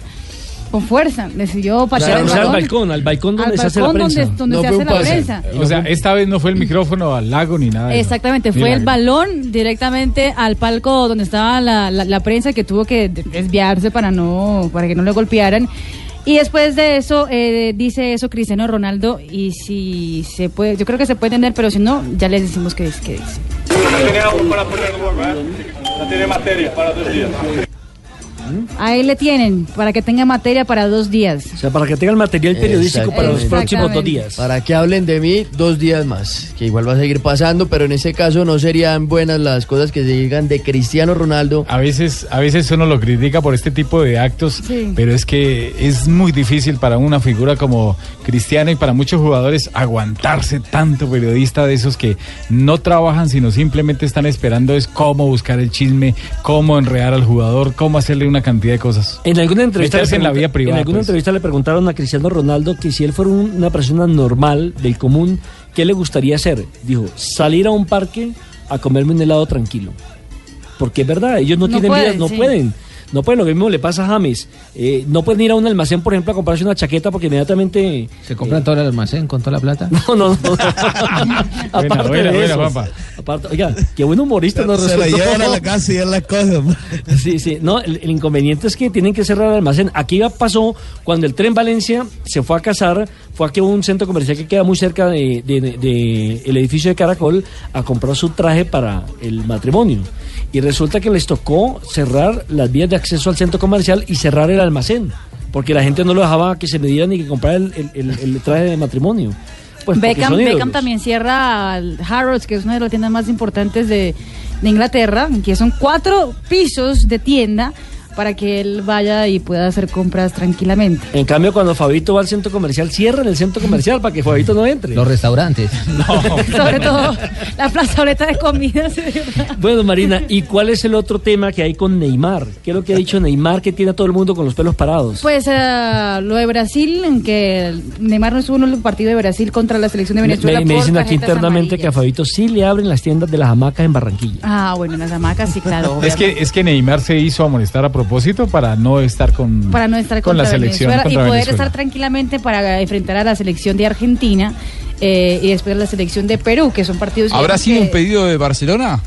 Con fuerza, decidió patear O el sea, al balón. balcón, al balcón donde Al se hace la balcón prensa. donde- donde se hace la prensa. O sea, esta vez no fue el micrófono al lago ni nada. Exactamente, fue el balón directamente al palco donde estaba la, la- la prensa que tuvo que de- desviarse para no para que no le golpearan. Y después de eso eh, dice eso Cristiano Ronaldo y si se puede, yo creo que se puede entender, pero si no ya les decimos que es que dice. No tiene agua para poner ¿eh? Tiene materia para dos días. Ahí le tienen para que tenga materia para dos días. O sea, para que tengan material periodístico para los próximos dos días. Para que hablen de mí dos días más, que igual va a seguir pasando, pero en ese caso no serían buenas las cosas que se digan de Cristiano Ronaldo. A veces, a veces uno lo critica por este tipo de actos, Sí. pero es que es muy difícil para una figura como Cristiano y para muchos jugadores aguantarse tanto periodista de esos que no trabajan, sino simplemente están esperando es cómo buscar el chisme, cómo enredar al jugador, cómo hacerle una cantidad de cosas. En alguna entrevista, Meterse en la vida privada. en alguna pues. entrevista le preguntaron a Cristiano Ronaldo que si él fuera un- una persona normal, del común, ¿qué le gustaría hacer? Dijo, salir a un parque a comerme un helado tranquilo. Porque es verdad, ellos no, No tienen vida, no sí. pueden. No pueden, lo mismo le pasa a James. Eh, no pueden ir a un almacén, por ejemplo, a comprarse una chaqueta porque inmediatamente... ¿Se compran todo el almacén con toda la plata? No, no, no. aparte buena, de buena, eso, Juanpa. aparte- oiga, qué buen humorista nos Se la resultó. llevan a la casa y él la coge. Sí, sí. No, el, el inconveniente es que tienen que cerrar el almacén. Aquí ya pasó cuando el tren Valencia se fue a cazar fue aquí a un centro comercial que queda muy cerca de, de- de el edificio de Caracol a comprar su traje para el matrimonio. Y resulta que les tocó cerrar las vías de acceso al centro comercial y cerrar el almacén, porque la gente no lo dejaba que se me diera ni que comprara el, el- el- el traje de matrimonio. Pues Beckham. Beckham también cierra al Harrods, que es una de las tiendas más importantes de, de Inglaterra, que son cuatro pisos de tienda para que él vaya y pueda hacer compras tranquilamente. En cambio, cuando Fabito va al centro comercial, cierran el centro comercial para que Fabito no entre. Los restaurantes. Sobre todo la plazoleta de comidas. Bueno, Marina, ¿y cuál es el otro tema que hay con Neymar? ¿Qué es lo que ha dicho Neymar que tiene a todo el mundo con los pelos parados? Pues eh, lo de Brasil, en que Neymar no estuvo en el partido de Brasil contra la selección de Venezuela. me- me dicen aquí internamente que a Fabito sí le abren las tiendas de las hamacas en Barranquilla. Ah, bueno, en las hamacas, sí, claro. Es que, es que Neymar se hizo amonestar a propósito para no estar con, para no estar con la selección. Venezuela y poder Venezuela. estar tranquilamente para enfrentar a la selección de Argentina eh, y después a la selección de Perú, que son partidos. ¿Habrá sido que- un pedido de Barcelona?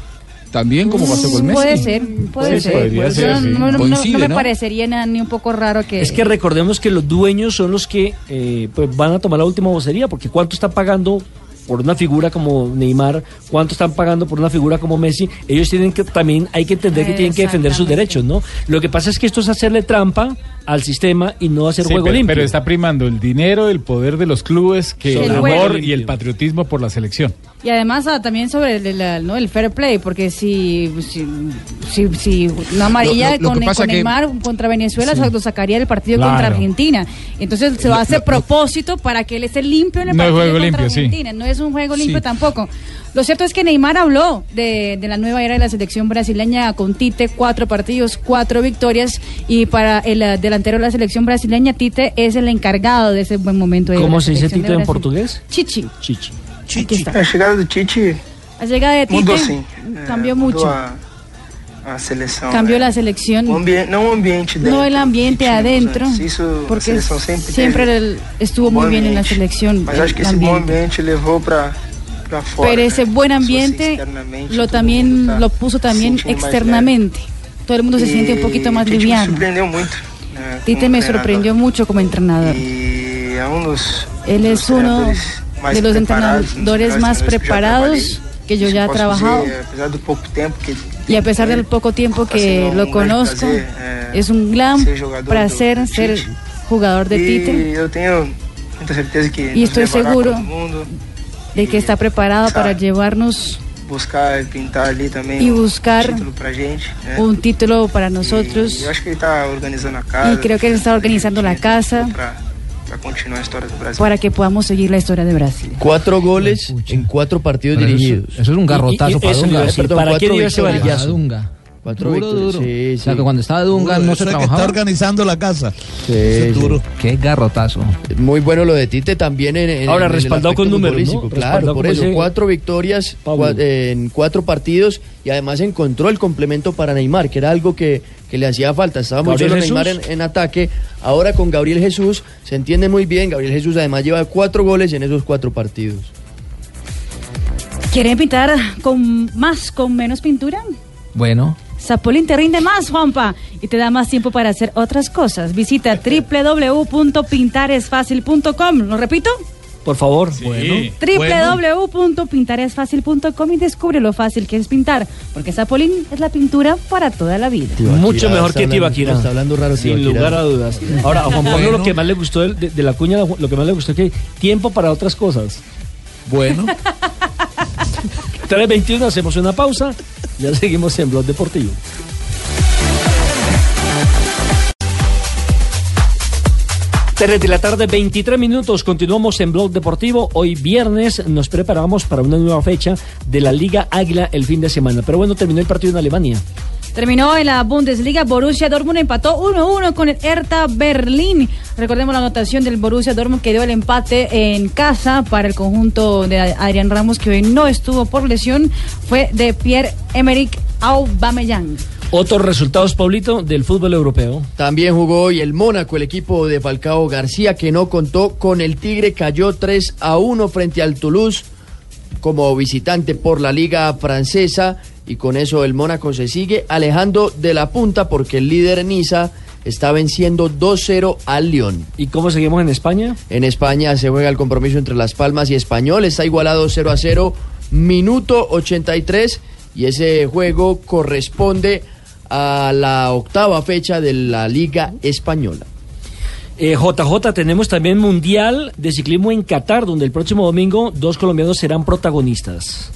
También como pasó con Messi. Puede ser, puede ser. no, sí. no- no- no Coincide, me ¿no? parecería na- ni un poco raro que. Es que recordemos que los dueños son los que eh, pues van a tomar la última vocería, porque ¿cuánto están pagando por una figura como Neymar? ¿Cuánto están pagando por una figura como Messi? Ellos tienen que también, hay que entender que tienen que defender sus derechos, ¿no? Lo que pasa es que esto es hacerle trampa al sistema y no hacer Sí, juego pero, limpio. pero está primando el dinero, el poder de los clubes, que El amor limpio. y el patriotismo por la selección. Y además ah, también sobre el, el- ¿no? el fair play, porque si, si, si, si una amarilla Lo- lo- lo con, que con que- Neymar contra Venezuela Sí. lo sacaría del partido Claro. contra Argentina. Entonces se hace a propósito para que él esté limpio en el No es partido juego contra limpio, sí. Argentina. No es un juego limpio Sí. tampoco. Lo cierto es que Neymar habló de, de la nueva era de la selección brasileña con Tite, cuatro partidos, cuatro victorias. Y para el eh, delantero de la selección brasileña, Tite es el encargado de ese buen momento. de ¿Cómo la se dice selección de Tito en portugués? Chichi. Chichi. Aquí está. A chegada do Tite La llegada de Tite mudou sim. cambió É, mucho. a, a seleção. Cambió né? la selección. O ambiente, não o ambiente dentro. No el ambiente adentro. Isso, a porque siempre el- estuvo muy bien en la ambiente. selección. Mas acho que esse bom ambiente. ambiente levou para. Pero ese buen ambiente lo también lo puso también externamente. Todo el mundo se siente un poquito más liviano. Tite me sorprendió mucho como entrenador. Él es uno de los entrenadores más preparados que yo ya he trabajado. Y a pesar del poco tiempo que lo conozco, eh, es un gran placer ser jugador de Tite y estoy seguro de que está preparado para llevarnos buscar e pintar ali também y um buscar título pra gente. né? un título para nosotros. E eu acho que ele está organizando a casa. Y creo que él está organizando la casa para continuar a história do Brasil. para que podamos seguir la historia de Brasil. Cuatro goles en cuatro partidos Pero dirigidos. eso es un garrotazo para Dunga. Eh, perdón, ¿Para qué dio ese. Cuatro Duro, victorias, duro. sí, O sea, sí. que cuando estaba Dunga no se trabajaba. está organizando la casa. Sí, es duro. Qué garrotazo. Muy bueno lo de Tite también en, en- Ahora, en respaldado con números, ¿no? Claro, por eso, ese- cuatro victorias en cuatro partidos y además encontró el complemento para Neymar, que era algo que, que le hacía falta. Estaba muy solo Neymar en ataque. Ahora con Gabriel Jesús se entiende muy bien. Gabriel Jesús además lleva cuatro goles en esos cuatro partidos. ¿Quieren pintar con más, con menos pintura? Bueno. Zapolín te rinde más, Juanpa, y te da más tiempo para hacer otras cosas. Visita www.pintaresfacil.com. ¿Lo repito? Por favor. Bueno. www.pintaresfacil.com y descubre lo fácil que es pintar, porque Zapolín es la pintura para toda la vida. Mucho mejor que Tibaquira. está hablando raro Sin lugar a dudas. Ahora, a Juan Pablo Bueno. lo que más le gustó de, de- de la cuña, lo que más le gustó es que tiempo para otras cosas. Bueno. 3.21, hacemos una pausa. Ya seguimos en Blog Deportivo. Tres de la tarde, 23 minutos. Continuamos en Blog Deportivo. Hoy viernes nos preparamos para una nueva fecha de la Liga Águila el fin de semana. Pero bueno, terminó el partido en Alemania. Terminó en la Bundesliga, Borussia Dortmund empató 1-1 con el Hertha Berlín. Recordemos la anotación del Borussia Dortmund que dio el empate en casa para el conjunto de Adrián Ramos que hoy no estuvo por lesión, fue de Pierre-Emerick Aubameyang. Otros resultados, Paulito, del fútbol europeo. También jugó hoy el Mónaco, el equipo de Falcao García, que no contó con el Tigre, cayó 3 a 1 frente al Toulouse como visitante por la Liga Francesa. Y con eso el Mónaco se sigue alejando de la punta porque el líder Niza está venciendo 2-0 al Lyon. ¿Y cómo seguimos en España? En España se juega el compromiso entre Las Palmas y Español, está igualado 0 a 0, minuto 83 y ese juego corresponde a la octava fecha de la Liga Española. Eh, JJ, tenemos también Mundial de Ciclismo en Qatar, donde el próximo domingo dos colombianos serán protagonistas.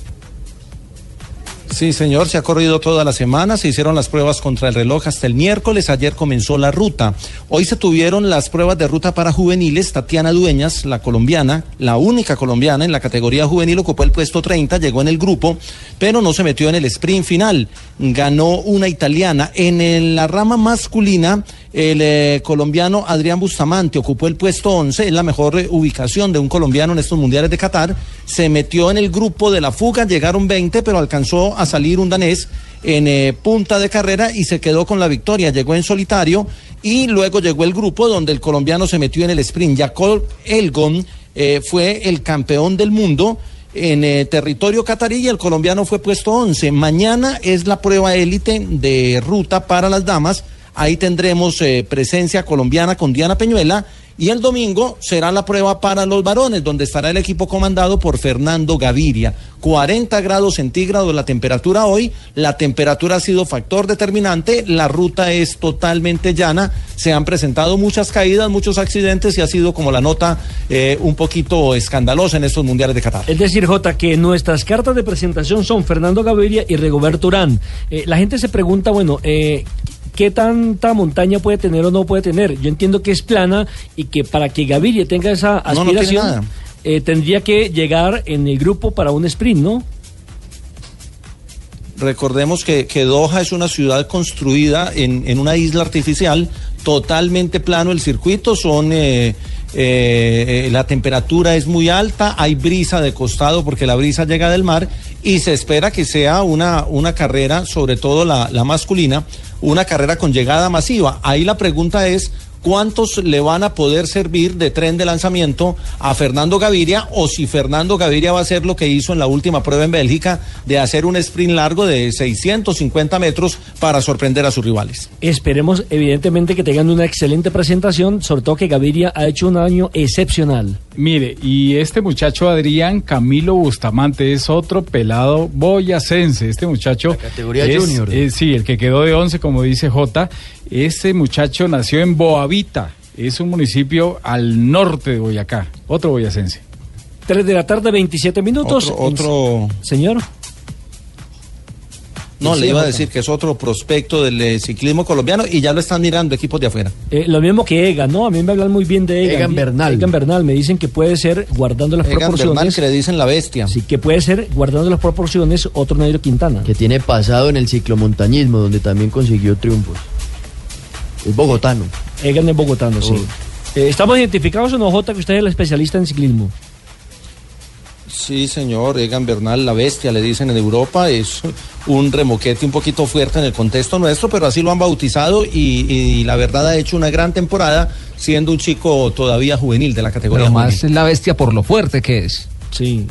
Sí, señor, se ha corrido toda la semana, se hicieron las pruebas contra el reloj hasta el miércoles, ayer comenzó la ruta. Hoy se tuvieron las pruebas de ruta para juveniles, Tatiana Dueñas, la colombiana, la única colombiana en la categoría juvenil, ocupó el puesto 30, llegó en el grupo, pero no se metió en el sprint final, ganó una italiana. En la rama masculina, el eh, colombiano Adrián Bustamante ocupó el puesto 11, es la mejor eh, ubicación de un colombiano en estos mundiales de Qatar. Se metió en el grupo de la fuga, llegaron 20, pero alcanzó a salir un danés en eh, punta de carrera y se quedó con la victoria. Llegó en solitario y luego llegó el grupo donde el colombiano se metió en el sprint. Jacob Elgon fue el campeón del mundo en territorio catarí y el colombiano fue puesto 11. Mañana es la prueba élite de ruta para las damas. Ahí tendremos eh, presencia colombiana con Diana Peñuela. Y el domingo será la prueba para los varones, donde estará el equipo comandado por Fernando Gaviria. 40 grados centígrados la temperatura hoy. La temperatura ha sido factor determinante. La ruta es totalmente llana. Se han presentado muchas caídas, muchos accidentes y ha sido como la nota eh, un poquito escandalosa en estos mundiales de Qatar. Es decir, J, que nuestras cartas de presentación son Fernando Gaviria y Rigoberto Urán. Eh, la gente se pregunta, bueno, ¿qué tanta montaña puede tener o no puede tener? Yo entiendo que es plana y que para que Gaviria tenga esa No, no tiene aspiración, eh, tendría que llegar en el grupo para un sprint, ¿no? Recordemos que, que Doha es una ciudad construida en, en una isla artificial, totalmente plano el circuito, son eh, eh, eh, la temperatura es muy alta, hay brisa de costado porque la brisa llega del mar y se espera que sea una, una carrera, sobre todo la, la masculina, una carrera con llegada masiva. Ahí la pregunta es cuántos le van a poder servir de tren de lanzamiento a Fernando Gaviria o si Fernando Gaviria va a hacer lo que hizo en la última prueba en Bélgica de hacer un sprint largo de 650 metros para sorprender a sus rivales. Esperemos, evidentemente, que tengan una excelente presentación, sobre que Gaviria ha hecho un año excepcional. Mire, y este muchacho Adrián Camilo Bustamante es otro pelado boyacense. Este muchacho. categoría es- junior. es- sí, el que quedó de 11, como dice J. Este muchacho nació en Boavita. Es un municipio al norte de Boyacá. Otro boyacense. 3 de la tarde, 27 minutos. Otro- otro- Señor. No, Sí, le iba a decir que es otro prospecto del eh, ciclismo colombiano y ya lo están mirando equipos de afuera. Eh, lo mismo que Egan, ¿no? A mí me hablan muy bien de Egan. Egan Bernal. Egan Bernal, me dicen que puede ser, guardando las Egan proporciones. Bernal, que le dicen la bestia. Sí, que puede ser, guardando las proporciones, otro Nairo Quintana. Que tiene pasado en el ciclomontañismo, donde también consiguió triunfos. Es bogotano. Egan es bogotano, sí. Oh. Eh, ¿Estamos identificados o no, Jota, que usted es el especialista en ciclismo? Sí, señor, Egan Bernal, la bestia, le dicen en Europa, es un remoquete un poquito fuerte en el contexto nuestro, pero así lo han bautizado y, y la verdad ha hecho una gran temporada siendo un chico todavía juvenil de la categoría Pero más juvenil. es la bestia por lo fuerte que es. Sí.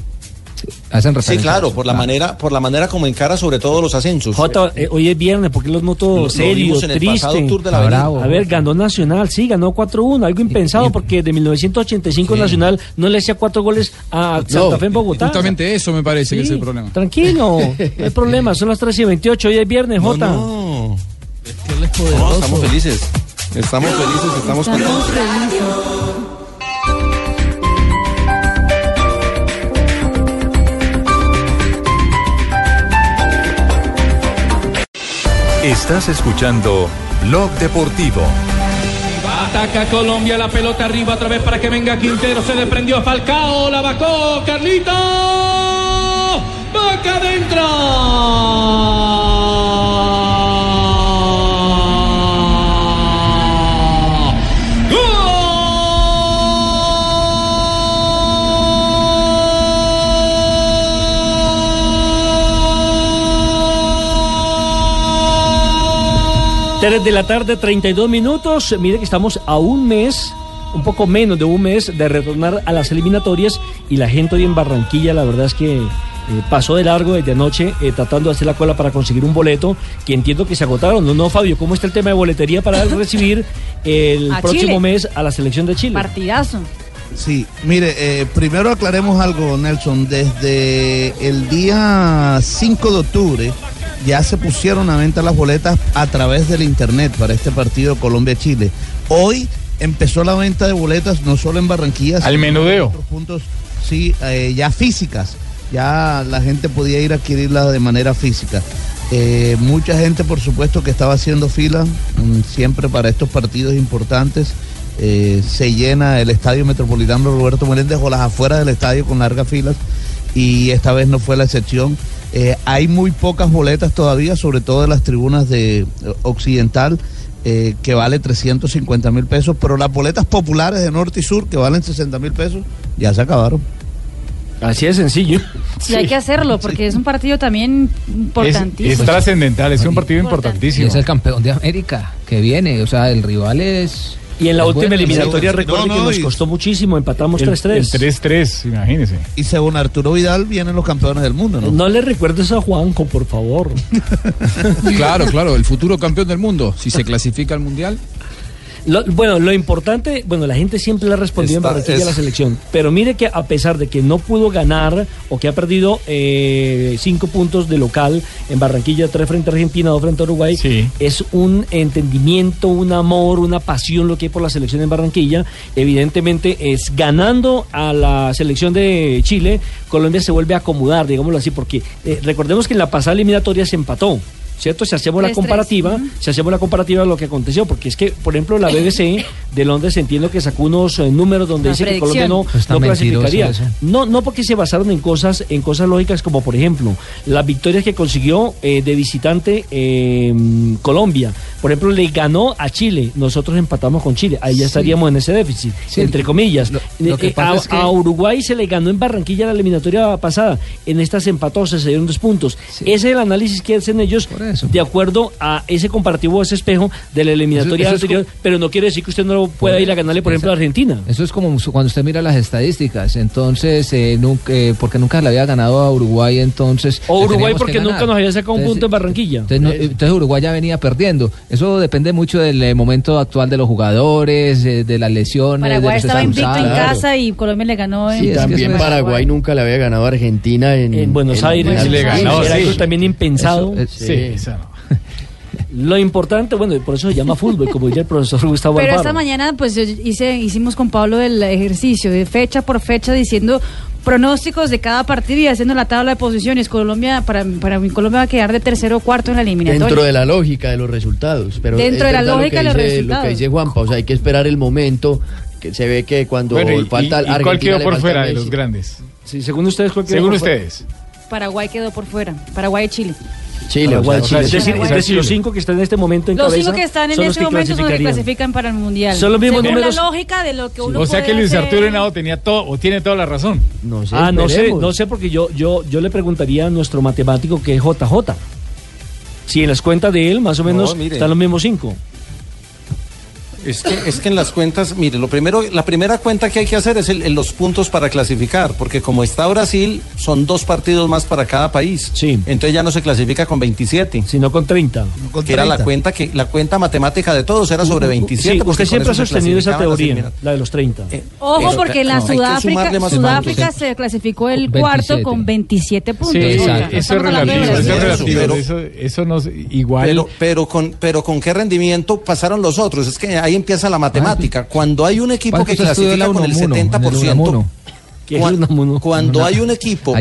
Hacen Sí, referencia. claro, por la manera, por la manera como encara sobre todo los ascensos. Jota, eh, hoy es viernes, porque los noto Lo- lo serio, vimos en el triste. pasado Tour de la Avenida. A ver, ganó Nacional, sí, ganó 4-1, algo impensado, porque de 1985 Nacional no le hacía cuatro goles a Santa Fe en Bogotá. Justamente eso me parece que es Sí, el problema. Tranquilo, no hay problema, son las 3 y 28, hoy es viernes, Jota. No, No, estamos felices. Estamos felices, estamos contentos. Estás escuchando Blog Deportivo. Ataca Colombia, la pelota arriba otra vez para que venga Quintero. Se desprendió Falcao, la bajó Carlito. Boca adentro. Tres de la tarde, 32 minutos. Mire que estamos a un mes, un poco menos de un mes de retornar a las eliminatorias y la gente hoy en Barranquilla, la verdad es que eh, pasó de largo desde anoche eh, tratando de hacer la cola para conseguir un boleto que entiendo que se agotaron. No, no, Fabio, ¿cómo está el tema de boletería para recibir el A próximo Chile. mes a la selección de Chile? Partidazo. Sí, mire, eh, primero aclaremos algo, Nelson. Desde el día 5 de octubre ya se pusieron a venta las boletas a través del internet para este partido Colombia-Chile. Hoy empezó la venta de boletas no solo en Barranquilla, Al menudeo. en otros puntos, sí, eh, ya físicas. Ya la gente podía ir a adquirirlas de manera física. Eh, mucha gente, por supuesto, que estaba haciendo fila mm, siempre para estos partidos importantes. Eh, se llena el estadio metropolitano Roberto Meléndez o las afueras del estadio con largas filas y esta vez no fue la excepción. Eh, hay muy pocas boletas todavía, sobre todo en las tribunas de eh, Occidental, eh, que vale 350 mil pesos, pero las boletas populares de Norte y Sur, que valen 60 mil pesos, ya se acabaron. Así de sencillo. Y hay que hacerlo porque es un partido también importantísimo. Es trascendental, es un partido Y importantísimo. es el campeón de América que viene, o sea, el rival es... Y en la es última bueno. eliminatoria, recuerden no, que nos costó muchísimo, empatamos El, 3-3. el 3-3, imagínese. Y según Arturo Vidal, vienen los campeones del mundo, ¿no? No le recuerdes a Juanjo, por favor. Claro, claro, el futuro campeón del mundo. Si se clasifica al mundial. Lo- bueno, lo importante, bueno, la gente siempre le ha respondido Está- en Barranquilla es- a la selección, pero mire que a pesar de que no pudo ganar o que ha perdido eh, cinco puntos de local en Barranquilla, tres frente a Argentina, dos frente a Uruguay, es un entendimiento, un amor, una pasión lo que hay por la selección en Barranquilla. Evidentemente es ganando a la selección de Chile, Colombia se vuelve a acomodar, digámoslo así, porque eh, recordemos que en la pasada eliminatoria se empató. ¿Cierto? Si hacemos la 3-3, comparativa, si hacemos la comparativa de lo que aconteció, porque es que, por ejemplo, la BBC de Londres entiendo que sacó unos eh, números donde Una dice que Colombia no, no clasificaría. No, no porque se basaron en cosas, en cosas lógicas como por ejemplo las victorias que consiguió eh, de visitante eh, Colombia. Por ejemplo, le ganó a Chile, nosotros empatamos con Chile, ahí ya estaríamos en ese déficit, Sí. entre comillas. lo que Eh, pasa a, es que- a Uruguay se le ganó en Barranquilla la eliminatoria pasada, en esta se empató, se dieron dos puntos. Ese es el análisis que hacen ellos de acuerdo a ese comparativo, ese espejo de la eliminatoria Eso- eso es anterior, pero no quiere decir que usted no pueda ir a ganarle, por ejemplo, a Argentina. Eso es como cuando usted mira las estadísticas. Entonces, eh, nunca, eh, porque nunca le había ganado a Uruguay, entonces. O Uruguay porque nunca nos había sacado un punto en Barranquilla. Entonces, no- entonces Uruguay ya venía perdiendo. Eso depende mucho del eh, momento actual de los jugadores, eh, de las lesiones. de Paraguay los estaba invicto en casa y Colombia le ganó en Y también Paraguay nunca le había ganado a Argentina en, En Buenos en- Aires era algo también impensado. Eso, eh, Sí, sí. eso Lo importante, bueno, y por eso se llama fútbol, como diría el profesor Gustavo Pero esta mañana pues yo hice, hicimos con Pablo el ejercicio de fecha por fecha diciendo pronósticos de cada partido y haciendo la tabla de posiciones. Colombia, para, para mí Colombia va a quedar de tercero o cuarto en la eliminatoria. Dentro de la lógica de los resultados. Pero Dentro de la lo lógica de los dice- resultados. Lo que dice Juanpa, o sea, hay que esperar el momento que se ve que cuando Bueno, y, falta y- y cuál quedó por fuera de los grandes? Sí, según ustedes, ¿cuál quedó Según por fuera? ustedes. Paraguay quedó por fuera. Paraguay y Chile. Chile, Paraguay, o sea, Chile. Es decir, es decir, los cinco que están en este momento en Los cabeza cinco que están en los este momento son los que clasifican para el mundial. Son los mismos Según números- la lógica de lo que uno O sea que Luis hacer. Arturo Henao tenía todo, o tiene toda la razón. No Ah, no sé, no sé, porque yo, yo, yo le preguntaría a nuestro matemático que es JJ. Si en las cuentas de él, más o menos, están los mismos cinco. Es que, es que en las cuentas, mire, lo primero, la primera cuenta que hay que hacer es el- el- los puntos para clasificar, porque como está Brasil, son dos partidos más para cada país. Sí. Entonces ya no se clasifica con 27. Sino con 30. que era la cuenta que la cuenta matemática de todos era sobre 27. Sí, porque usted con siempre ha sostenido esa teoría, eliminatorias. la de los 30. Ojo, Eso, porque en la no, hay Sudáfrica, Sudáfrica puntos. se clasificó el 27. cuarto con 27 puntos. Sí, O sea, eso es relativo, eso es relativo. Pero- Eso, eso no es igual. Pero, pero, con, pero con qué rendimiento pasaron los otros. Es que ahí empieza la matemática. Cuando hay un equipo ¿Cuánto que clasifica la con el 70%. Es? Cuando hay un equipo,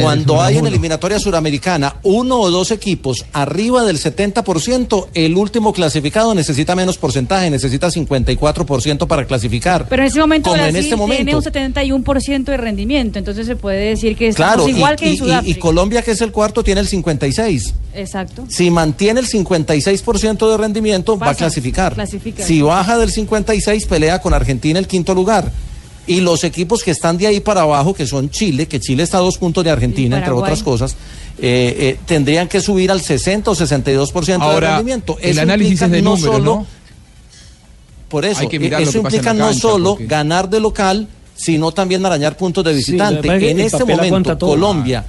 cuando hay en eliminatoria suramericana uno o dos equipos arriba del 70%, el último clasificado necesita menos porcentaje, necesita 54% para clasificar. Pero en ese momento Como en este momento. tiene un 71% de rendimiento, entonces se puede decir que Claro, y, igual que en y- Sudáfrica. y Colombia, que es el cuarto, tiene el 56. Exacto. Si mantiene el 56% de rendimiento, va a Pasa, clasificar. clasifica. Si baja del 56, pelea con Argentina el quinto lugar. Y los equipos que están de ahí para abajo, que son Chile, que Chile está a dos puntos de Argentina, entre otras cosas, eh, eh, tendrían que subir al 60 o 62% de Ahora, rendimiento. el Eso análisis implica es de números, solo, ¿no? Por eso, que eso que implica no cancha, solo porque- ganar de local, sino también arañar puntos de visitante. que en el este momento. Colombia,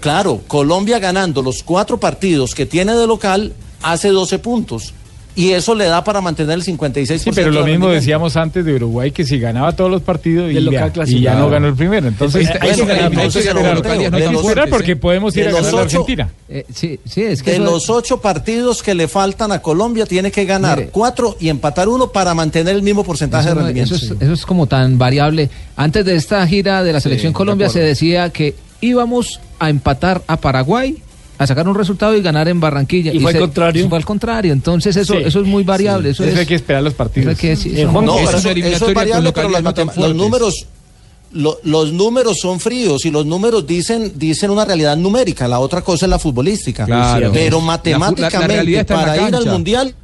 Claro, Colombia ganando los cuatro partidos que tiene de local hace 12 puntos. Y eso le da para mantener el 56%. Sí, pero de lo mismo decíamos antes de Uruguay, que si ganaba todos los partidos y, ya, y ya no ganó el primero. Entonces, Bueno, hay que ganar, porque podemos ir de a los ganar a ocho- Argentina. Eh, sí, sí, es que de eso- los ocho partidos que le faltan a Colombia, tiene que ganar Mire. cuatro y empatar uno para mantener el mismo porcentaje Eso, de rendimiento. eso es, eso es como tan variable. Antes de esta gira de la Sí, selección de Colombia se decía que íbamos a empatar a Paraguay, a sacar un resultado y ganar en Barranquilla. Y fue al contrario. Fue al contrario. Entonces eso, Sí, eso es muy variable. Eso, Eso es, hay que esperar los partidos. que- sí, Eh, eso No, eso- es variable, pero las no los números, lo- los números son fríos y los números dicen, dicen una realidad numérica. La otra cosa es la futbolística. Claro. Pero la- la matemáticamente, la para ir al mundial,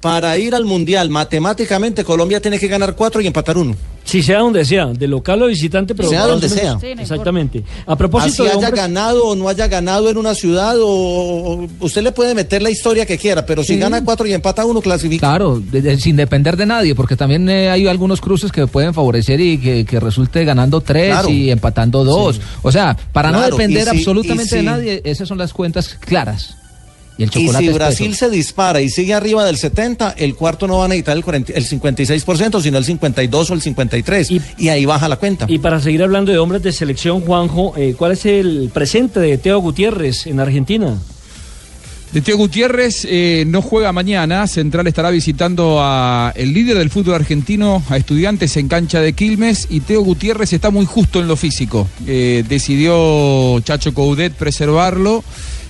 para ir al mundial, matemáticamente Colombia tiene que ganar cuatro y empatar uno. Si sea donde sea, de local o visitante, pero Sea donde sea. Exactamente. A propósito Así de haya hombres, ganado o no haya ganado en una ciudad, o, usted le puede meter la historia que quiera, pero si Sí. gana cuatro y empata uno, clasifica. Claro, de- de- sin depender de nadie, porque también eh, hay algunos cruces que pueden favorecer y que, que resulte ganando tres Claro. y empatando dos. Sí. O sea, para no depender si- absolutamente de nadie, esas son las cuentas claras. Y el Y si es Brasil peso. se dispara y sigue arriba del 70, el cuarto no va a necesitar el, 40 el 56%, sino el 52 o el 53. Y, ahí baja la cuenta. y para seguir hablando de hombres de selección, Juanjo, eh, ¿cuál es el presente de Teo Gutiérrez en Argentina? De Teo Gutiérrez eh, no juega mañana. Central estará visitando a el líder del fútbol argentino, a estudiantes en cancha de Quilmes. Y Teo Gutiérrez está muy justo en lo físico. Eh, decidió Chacho Coudet preservarlo.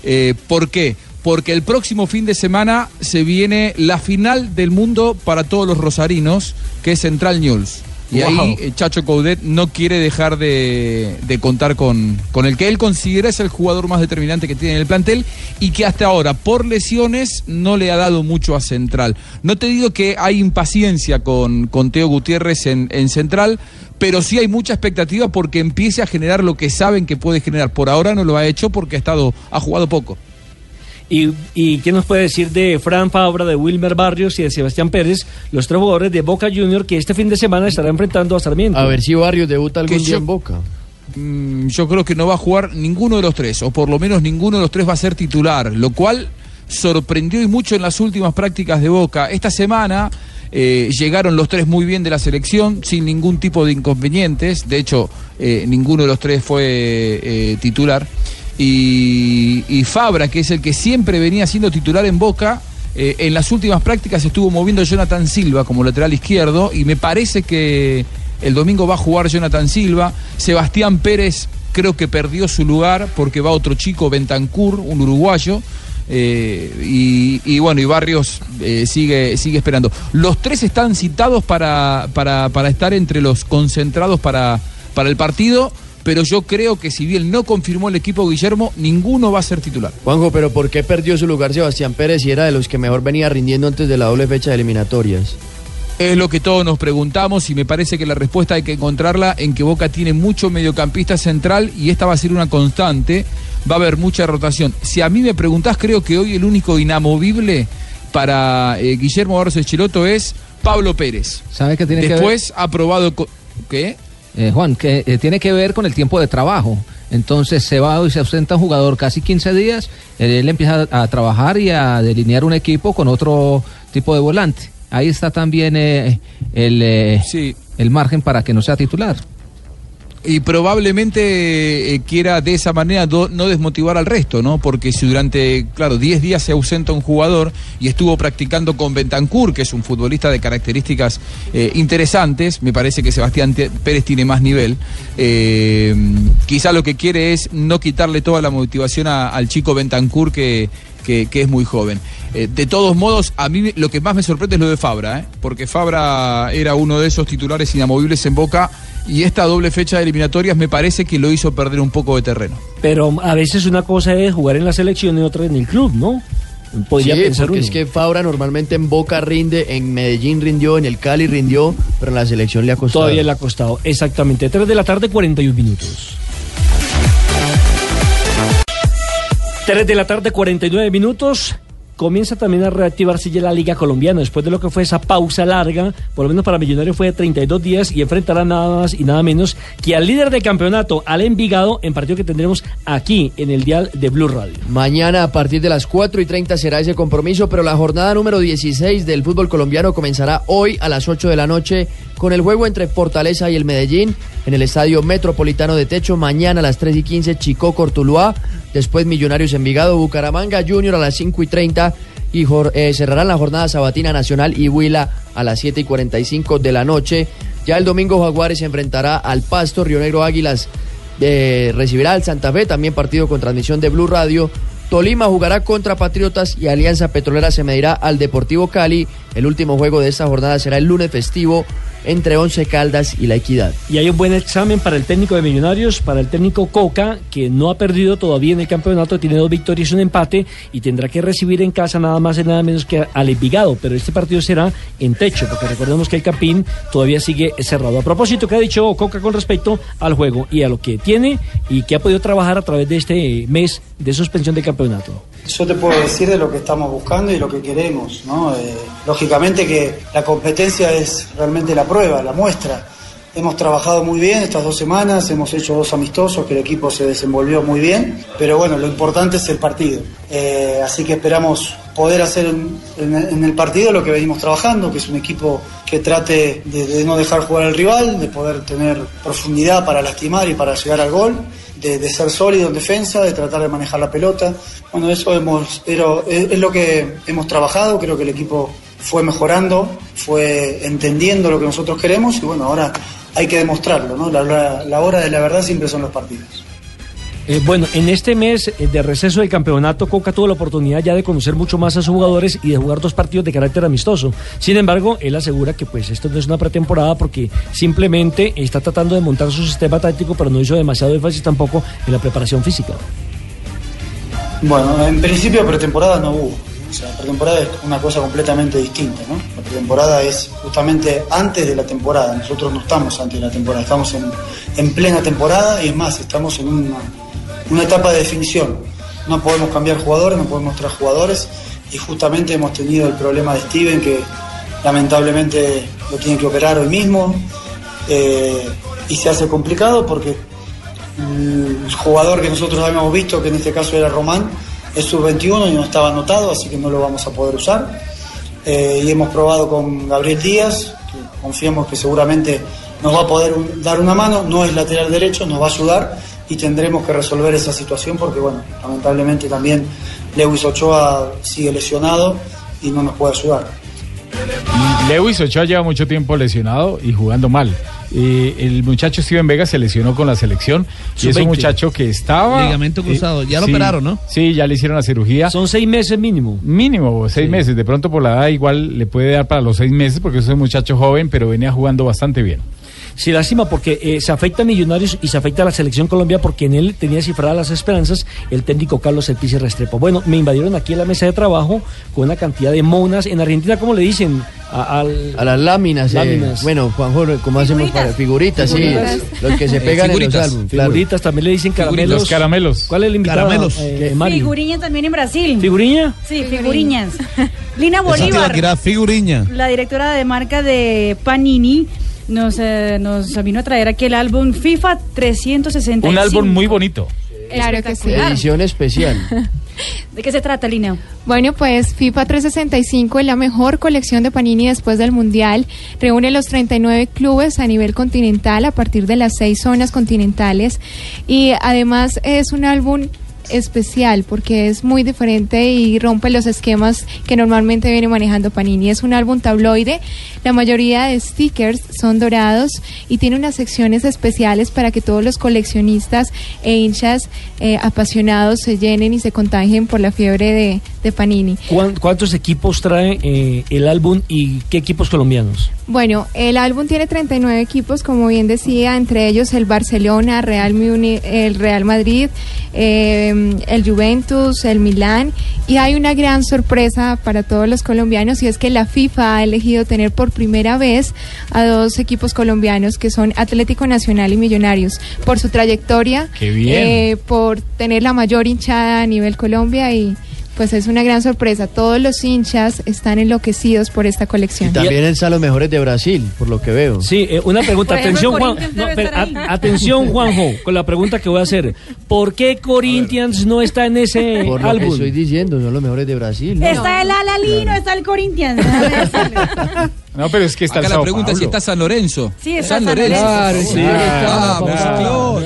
Eh, ¿Por qué? Porque el próximo fin de semana se viene la final del mundo para todos los rosarinos, que es Central News. Y Wow. ahí eh, Chacho Coudet no quiere dejar de, de contar con, con el que él considera es el jugador más determinante que tiene en el plantel y que hasta ahora, por lesiones, no le ha dado mucho a Central. No te digo que hay impaciencia con, con Teo Gutiérrez en, en Central, pero sí hay mucha expectativa porque empiece a generar lo que saben que puede generar. Por ahora no lo ha hecho porque ha, estado, ha jugado poco. ¿Y, ¿Y qué nos puede decir de Fran Fabra, de Wilmer Barrios y de Sebastián Pérez, los tres jugadores de Boca Junior que este fin de semana estarán enfrentando a Sarmiento? A ver si Barrios debuta algún día yo- en Boca. Mm, yo creo que no va a jugar ninguno de los tres, o por lo menos ninguno de los tres va a ser titular, lo cual sorprendió y mucho en las últimas prácticas de Boca. Esta semana eh, llegaron los tres muy bien de la selección, sin ningún tipo de inconvenientes, de hecho eh, ninguno de los tres fue eh, titular. Y, y Fabra, que es el que siempre venía siendo titular en Boca, eh, en las últimas prácticas estuvo moviendo Jonathan Silva como lateral izquierdo y me parece que el domingo va a jugar Jonathan Silva. Sebastián Pérez creo que perdió su lugar porque va otro chico, Bentancur, un uruguayo. eh, y, bueno, y Barrios eh, sigue, sigue esperando. Los tres están citados para, para, para estar entre los concentrados para, para el partido, pero yo creo que si bien no confirmó el equipo Guillermo, ninguno va a ser titular. Juanjo, pero ¿por qué perdió su lugar Sebastián Pérez si era de los que mejor venía rindiendo antes de la doble fecha de eliminatorias? Es lo que todos nos preguntamos y me parece que la respuesta hay que encontrarla en que Boca tiene mucho mediocampista central y esta va a ser una constante, va a haber mucha rotación. Si a mí me preguntás, creo que hoy el único inamovible para eh, Guillermo Barros Echeloto es Pablo Pérez. ¿Sabe qué tiene que ver? Después ha probado... co- ¿Qué? Eh, Juan, que eh, tiene que ver con el tiempo de trabajo. Entonces se va y se ausenta un jugador casi 15 días, eh, él empieza a, trabajar y a delinear un equipo con otro tipo de volante. Ahí está también eh, el, eh, el margen para que no sea titular. Y probablemente eh, quiera de esa manera no desmotivar al resto, ¿no? Porque si durante, claro, 10 días se ausenta un jugador y estuvo practicando con Bentancur, que es un futbolista de características eh, interesantes, me parece que Sebastián Pérez tiene más nivel, eh, quizá lo que quiere es no quitarle toda la motivación al chico Bentancur que, que, que es muy joven. Eh, de todos modos, a mí lo que más me sorprende es lo de Fabra, ¿eh? porque Fabra era uno de esos titulares inamovibles en Boca y esta doble fecha de eliminatorias me parece que lo hizo perder un poco de terreno. Pero a veces una cosa es jugar en la selección y otra en el club, ¿no? Podría sí, pensar porque uno. es que Fabra normalmente en Boca rinde, en Medellín rindió, en el Cali rindió, pero en la selección le ha costado. Todavía le ha costado. Exactamente. 3 de la tarde, 41 minutos. 3 de la tarde, 49 minutos. comienza también a reactivarse ya la Liga Colombiana después de lo que fue esa pausa larga, por lo menos para Millonarios fue de 32 días y enfrentará nada más y nada menos que al líder del campeonato, al Envigado, en partido que tendremos aquí en el dial de Blue Radio. Mañana a partir de las 4 y 30 será ese compromiso, pero la jornada número 16 del fútbol colombiano comenzará hoy a las 8 de la noche con el juego entre Fortaleza y el Medellín en el Estadio Metropolitano de Techo. Mañana a las 3 y 15 Chico Cortuluá, después Millonarios Envigado, Bucaramanga Junior a las 5 y 30 y eh, cerrarán la jornada sabatina nacional y Huila a las 7 y 45 de la noche. Ya el domingo Jaguares se enfrentará al Pasto, Río Negro Águilas eh, recibirá al Santa Fe, también partido con transmisión de Blue Radio. Tolima jugará contra Patriotas y Alianza Petrolera se medirá al Deportivo Cali. El último juego de esta jornada será el lunes festivo entre Once Caldas y La Equidad. Y hay un buen examen para el técnico de Millonarios, para el técnico Coca, que no ha perdido todavía en el campeonato, tiene dos victorias y un empate, y tendrá que recibir en casa nada más y nada menos que al Envigado. Pero este partido será en techo, porque recordemos que el Campín todavía sigue cerrado. A propósito, ¿qué ha dicho Coca con respecto al juego y a lo que tiene y que ha podido trabajar a través de este mes de suspensión del campeonato? Yo te puedo decir de lo que estamos buscando y lo que queremos, ¿no? Eh, lógicamente que la competencia es realmente la prueba, la muestra. Hemos trabajado muy bien estas dos semanas, hemos hecho dos amistosos, que el equipo se desenvolvió muy bien, pero bueno, lo importante es el partido. Eh, así que esperamos poder hacer en, en- en el partido lo que venimos trabajando, que es un equipo que trate de, de no dejar jugar al rival, de poder tener profundidad para lastimar y para llegar al gol, de, de ser sólido en defensa, de tratar de manejar la pelota. Bueno, eso hemos, pero es, es lo que hemos trabajado, creo que el equipo fue mejorando, fue entendiendo lo que nosotros queremos y bueno, ahora hay que demostrarlo, ¿no? La, la- la hora de la verdad siempre son los partidos. Eh, bueno, en este mes eh, de receso del campeonato, Coca tuvo la oportunidad ya de conocer mucho más a sus jugadores y de jugar dos partidos de carácter amistoso. Sin embargo, él asegura que pues esto no es una pretemporada porque simplemente está tratando de montar su sistema táctico, pero no hizo demasiado énfasis tampoco en la preparación física. Bueno, en principio pretemporada no hubo. Sea, pretemporada es una cosa completamente distinta, ¿no? La pretemporada es justamente antes de la temporada. Nosotros no estamos antes de la temporada, estamos en, en plena temporada y es más, estamos en una, una etapa de definición. No podemos cambiar jugadores, no podemos traer jugadores y justamente hemos tenido el problema de Steven que lamentablemente lo tiene que operar hoy mismo eh, y se hace complicado porque el jugador que nosotros habíamos visto, que en este caso era Román, es sub-21 y no estaba anotado, así que no lo vamos a poder usar. Eh, y hemos probado con Gabriel Díaz, que confiamos que seguramente nos va a poder dar una mano, no es lateral derecho, nos va a ayudar y tendremos que resolver esa situación porque, bueno, lamentablemente también Lewis Ochoa sigue lesionado y no nos puede ayudar. Lewis Ochoa lleva mucho tiempo lesionado y jugando mal. Eh, el muchacho Steven Vega se lesionó con la selección y es un Sub-20. muchacho que estaba... Ligamento cruzado. Ya lo sí, operaron, ¿no? Sí, ya le hicieron la cirugía. Son seis meses mínimo. Mínimo, seis meses. De pronto por la edad igual le puede dar para los seis meses porque es un muchacho joven, pero venía jugando bastante bien. Sí, lástima porque eh, se afecta a Millonarios y se afecta a la selección Colombia porque en él tenía cifradas las esperanzas el técnico Carlos El Pizi Restrepo. Bueno, me invadieron aquí en la mesa de trabajo con una cantidad de monas. En Argentina, ¿cómo le dicen? A, al- A las láminas, eh, Láminas. bueno, Juanjo, ¿cómo hacemos para figuritas? Figuritas. Sí, los que se Eh, pegan en figuritas. los álbumes. claro. Figuritas, también le dicen caramelos. Los caramelos. ¿Cuál es el invitado? Caramelos. Eh. Figuriña también en Brasil. ¿Figuriña? Sí, figuriñas. Lina Bolívar, figuriña. la directora de marca de Panini, nos, eh, nos vino a traer aquí el álbum FIFA 365. Un álbum muy bonito. Claro que sí. Edición especial. ¿De qué se trata, Lina? Bueno, pues FIFA 365 es la mejor colección de Panini después del Mundial. Reúne los 39 clubes a nivel continental a partir de las seis zonas continentales. Y además es un álbum especial porque es muy diferente y rompe los esquemas que normalmente viene manejando Panini. Es un álbum tabloide, la mayoría de stickers son dorados y tiene unas secciones especiales para que todos los coleccionistas e hinchas eh, apasionados se llenen y se contagien por la fiebre de, de Panini. ¿Cuán- ¿Cuántos equipos trae eh, el álbum y qué equipos colombianos? Bueno, el álbum tiene 39 equipos, como bien decía, entre ellos el Barcelona, Real Muni- el Real Madrid, eh, el Juventus, el Milán, y hay una gran sorpresa para todos los colombianos y es que la FIFA ha elegido tener por primera vez a dos equipos colombianos que son Atlético Nacional y Millonarios por su trayectoria, Qué bien. eh, por tener la mayor hinchada a nivel Colombia y pues es una gran sorpresa. Todos los hinchas están enloquecidos por esta colección. También están los mejores de Brasil, por lo que veo. Sí, eh, una pregunta. Atención, Juan. No, pero, a- atención, Juanjo, con la pregunta que voy a hacer. ¿Por qué Corinthians no está en ese Por lo que álbum? estoy diciendo, son los mejores de Brasil. ¿no? Está el Alalino, está el Corinthians. No, pero es que está Acá el la Sao pregunta es si está San Lorenzo. Sí, está San San Lorenzo. Lorenzo. Sí, Ah, vamos, claro.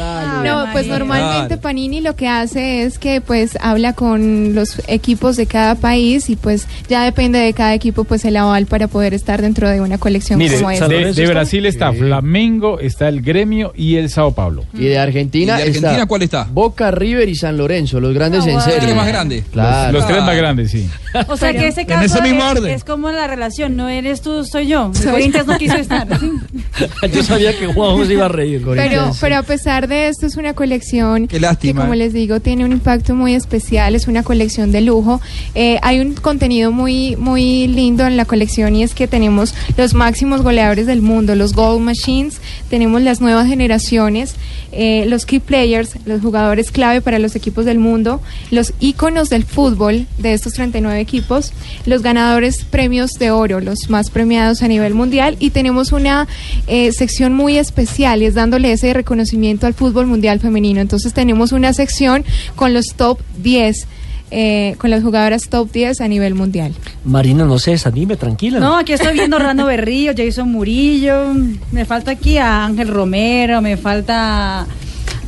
No, pues normalmente Panini lo que hace es que pues habla con los equipos de cada país y pues ya depende de cada equipo pues el aval para poder estar dentro de una colección Mire, como esta. de, de Brasil está Flamengo, está el Gremio y el Sao Paulo. Y de Argentina, ¿Y de Argentina está cuál está? Boca, River y San Lorenzo, los grandes en serie. ¿Los tres más grandes? Claro. Los tres más grandes, sí. O sea que ese En caso ese mismo es, orden. es como la relación, no eres tú, soy yo. Corinthians no quiso estar. Yo sabía que Juanjo se iba a reír. Pero, pero a pesar de esto es una colección Qué que como les digo tiene un impacto muy especial, es una colección de lujo. Eh, hay un contenido muy muy lindo en la colección y es que tenemos los máximos goleadores del mundo, los Gold Machines, tenemos las nuevas generaciones, eh, los key players, los jugadores clave para los equipos del mundo, los íconos del fútbol de estos 39 equipos, los ganadores premios de oro, los más premiados a nivel mundial y tenemos una eh, sección muy especial y es dándole ese reconocimiento al fútbol mundial femenino. Entonces tenemos una sección con los top 10. eh, con las jugadoras top 10 a nivel mundial. Marina, no se desanime, tranquila. No, aquí estoy viendo Rando Berrío, Jason Murillo. Me falta aquí a Ángel Romero, me falta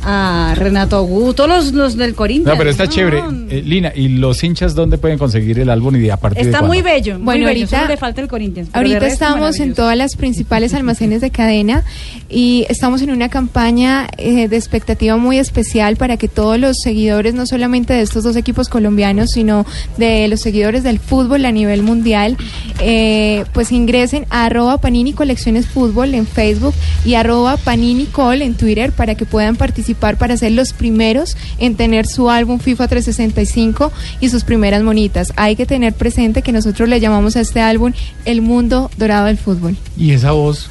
a Renato Augusto, todos los, los del Corinthians. No, pero está No, chévere. Eh, Lina, ¿y los hinchas dónde pueden conseguir el álbum y de a partir de Está cuándo? muy bello. muy Bueno, bello, ahorita- solo le falta el Corinthians. de Ahorita estamos en todas las principales almacenes de cadena y estamos en una campaña eh, de expectativa muy especial para que todos los seguidores, no solamente de estos dos equipos colombianos, sino de los seguidores del fútbol a nivel mundial, eh, pues ingresen a arroba Panini Colecciones Fútbol en Facebook y arroba Panini Col en Twitter para que puedan participar para ser los primeros en tener su álbum FIFA 365 y sus primeras monitas. Hay que tener presente que nosotros le llamamos a este álbum El Mundo Dorado del Fútbol. ¿Y esa voz?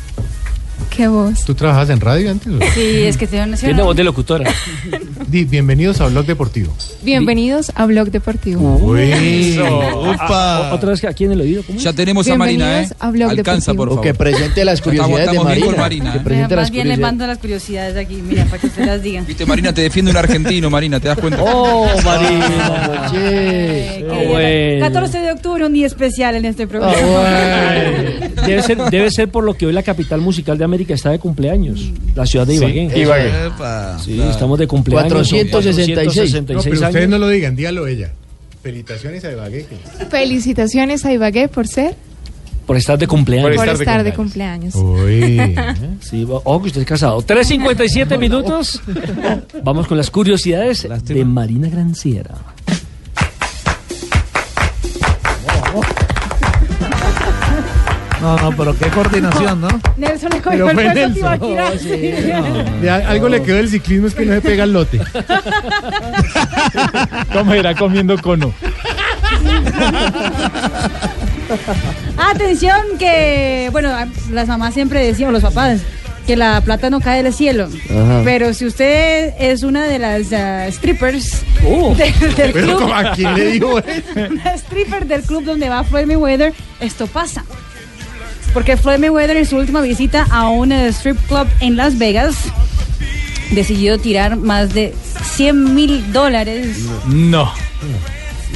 ¿Qué voz? ¿Tú trabajas en radio antes? o? Sí, es que tiene Tiene voz de locutora. Di, bienvenidos a Blog Deportivo. Bienvenidos a Blog Deportivo. Uy, Eso. Ah, Otra vez aquí en el oído. ¿cómo? Ya tenemos a Marina, ¿eh? Bienvenidos a Blog Alcanza, Deportivo. por O favor. que presente las Estamos- curiosidades de estamos bien con Marina. Marina, Que ¿eh? las Más bien le mando las curiosidades aquí, mira, para que usted las digan. Viste, Marina, te defiende un argentino, Marina, ¿te das cuenta? Oh, Marina. Che. Ah, bueno. 14 de octubre, un día especial en este programa. Debe ser, debe ser por lo que hoy la capital musical de América está de cumpleaños. La ciudad de Sí, Ibagué. Ibagué. Sí, estamos de cumpleaños. 466. No, pero 466 ustedes no lo digan, dígalo ella. Felicitaciones a Ibagué. Felicitaciones a Ibagué por ser, Por estar de cumpleaños. por estar de estar de cumpleaños. cumpleaños. Uy. Sí, ojo que usted es casado. 3.57 minutos. Vamos con las curiosidades de Marina Granciera. No, no, pero qué coordinación, ¿no? Nelson le Pero cogió el a Nelson. girar. Sí. De a- algo le quedó del ciclismo es que no se pega el lote. ¿Cómo irá comiendo cono? Atención que, bueno, las mamás siempre decían, o los papás, que la plata no cae del cielo. Ajá. Pero si usted es una de las ah, strippers Oh. de- del Pero club. ¿a quién le eso? una stripper del club donde va Floyd Mayweather, esto pasa. Porque Floyd Mayweather en su última visita a un eh, strip club en Las Vegas decidió tirar más de 100 mil dólares No.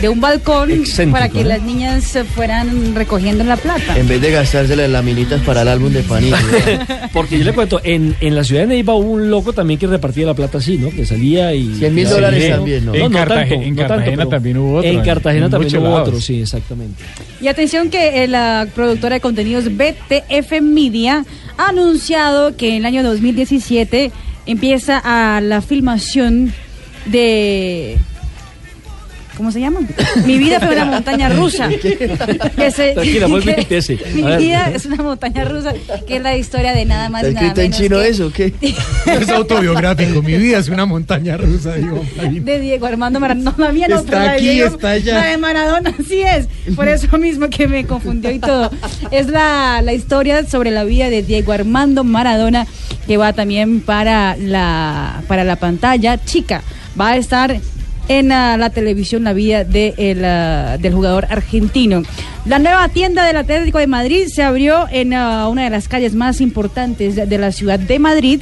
De un balcón Excéntrico, para que ¿eh? las niñas se fueran recogiendo la plata. En vez de gastársela en laminitas para el álbum de Panini. Porque yo le cuento, en, en la ciudad de Neiva hubo un loco también que repartía la plata así, ¿no? Que salía y... 100 mil Sí. dólares también, ¿no? En no Cartaje- tanto, en no tanto, Cartagena también hubo otro, En en- Cartagena en también hubo lados. otro, sí, exactamente. Y atención que eh, la productora de contenidos BTF Media ha anunciado que en el año 2017 empieza a la filmación de... ¿Cómo se llama? Mi vida fue una montaña rusa. Que se- Tranquila, que- empiece. Mi vida es una montaña rusa, que es la historia de nada más ¿Está y nada en chino que eso o qué? Es autobiográfico. Mi vida es una montaña rusa, digo. De Diego Armando Maradona. No, la mía no, Está pero la de aquí, Diego- está allá. La de Maradona, así es. Por eso mismo que me confundió y todo. Es la, la historia sobre la vida de Diego Armando Maradona, que va también para la, para la pantalla chica. Va a estar en ah, la televisión la vida de el, ah, del jugador argentino. La nueva tienda del Atlético de Madrid se abrió en ah, una de las calles más importantes de, de la ciudad de Madrid.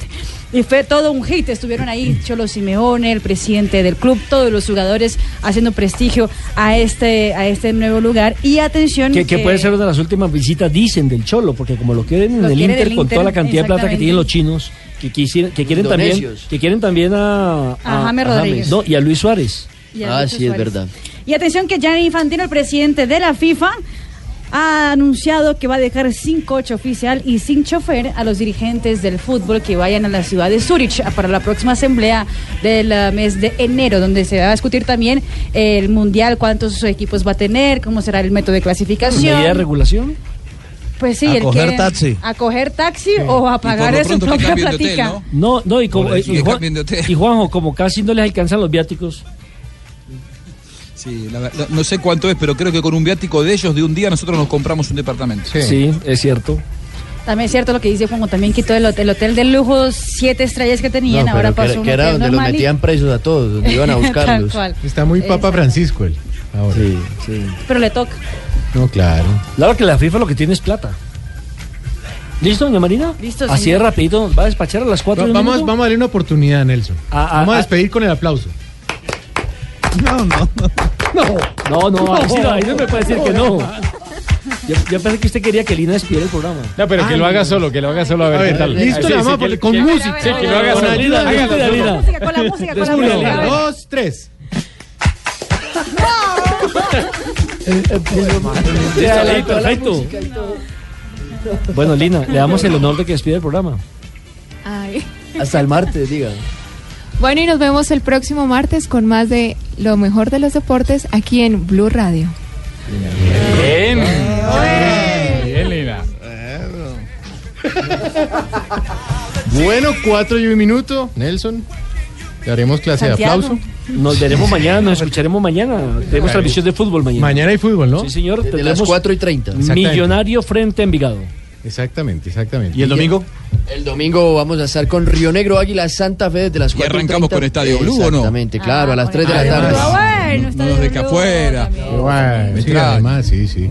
Y fue todo un hit. Estuvieron ahí Cholo Simeone, el presidente del club, todos los jugadores haciendo prestigio a este, a este nuevo lugar. Y atención. Que, que puede ser una de las últimas visitas, dicen, del Cholo, porque como lo quieren en Lo el Inter con toda la cantidad de plata que tienen los chinos, que, quisieran- que quieren también, que quieren también a, A James Rodríguez. No, y a Luis Suárez. Y a Ah, sí, es verdad. Y atención que Gianni Infantino, el presidente de la FIFA, ha anunciado que va a dejar sin coche oficial y sin chofer a los dirigentes del fútbol que vayan a la ciudad de Zurich para la próxima asamblea del eh, mes de enero, donde se va a discutir también el mundial, cuántos equipos va a tener, cómo será el método de clasificación. ¿Medida de regulación? Pues sí, A él coger taxi. A coger taxi o a pagar de su propia hotel, platica. No, no, y, como, y, Juan- y Juanjo, como casi no les alcanzan los viáticos. Sí, la verdad, no sé cuánto es, pero creo que con un viático de ellos de un día nosotros nos compramos un departamento. Sí, es cierto. También es cierto lo que dice Juanjo, también quitó el hotel, el hotel de lujo, siete estrellas que tenían, No, ahora que, pasó un que era hotel donde los normal y- metían presos a todos, donde iban a buscarlos. Está muy Papa Francisco él. Ahora. Sí, sí. Pero le toca. No, claro. Claro que la FIFA lo que tiene es plata. ¿Listo, doña Marina? Listo, Así señor. de rapidito, va a despachar a las 4 Va- vamos, vamos a darle una oportunidad, Nelson. Ah, vamos a ah, despedir con el aplauso. No, no. No, no, ahí, sí no, ahí no me puede decir que no. Yo, yo pensé que usted quería que Lina despidiera el programa. No, pero que lo haga solo, que lo haga solo a ver, A ver, qué tal. listo, Sí, que- porque con que- música. Sí, que lo haga Con solo. de- con. Lina. Música, con la música, con la Uno, música. ver. dos, tres. Perfecto. Bueno, Lina, le damos el honor de que despida el programa. Ay. Hasta el martes, diga. Bueno, y nos vemos el próximo martes con más de lo mejor de los deportes aquí en Blue Radio. Bien. Bien, Lina. Bueno, cuatro y un minuto, Nelson. Le haremos clase Santiago. de aplauso. Nos veremos mañana, nos escucharemos mañana. Tenemos transmisión de fútbol mañana. Mañana hay fútbol, ¿no? Sí, señor. Desde las tendremos 4 y 30. Exactamente. Millonario frente a Envigado. Exactamente, exactamente. ¿Y el domingo? El domingo vamos a estar con Río Negro Águila Santa Fe desde las Y 4 arrancamos con Estadio Blue, ¿o no? Exactamente, claro, a las 3 de la Ah, tarde. Ah, bueno, está No nos deja afuera. Bueno, sí, además, sí, sí.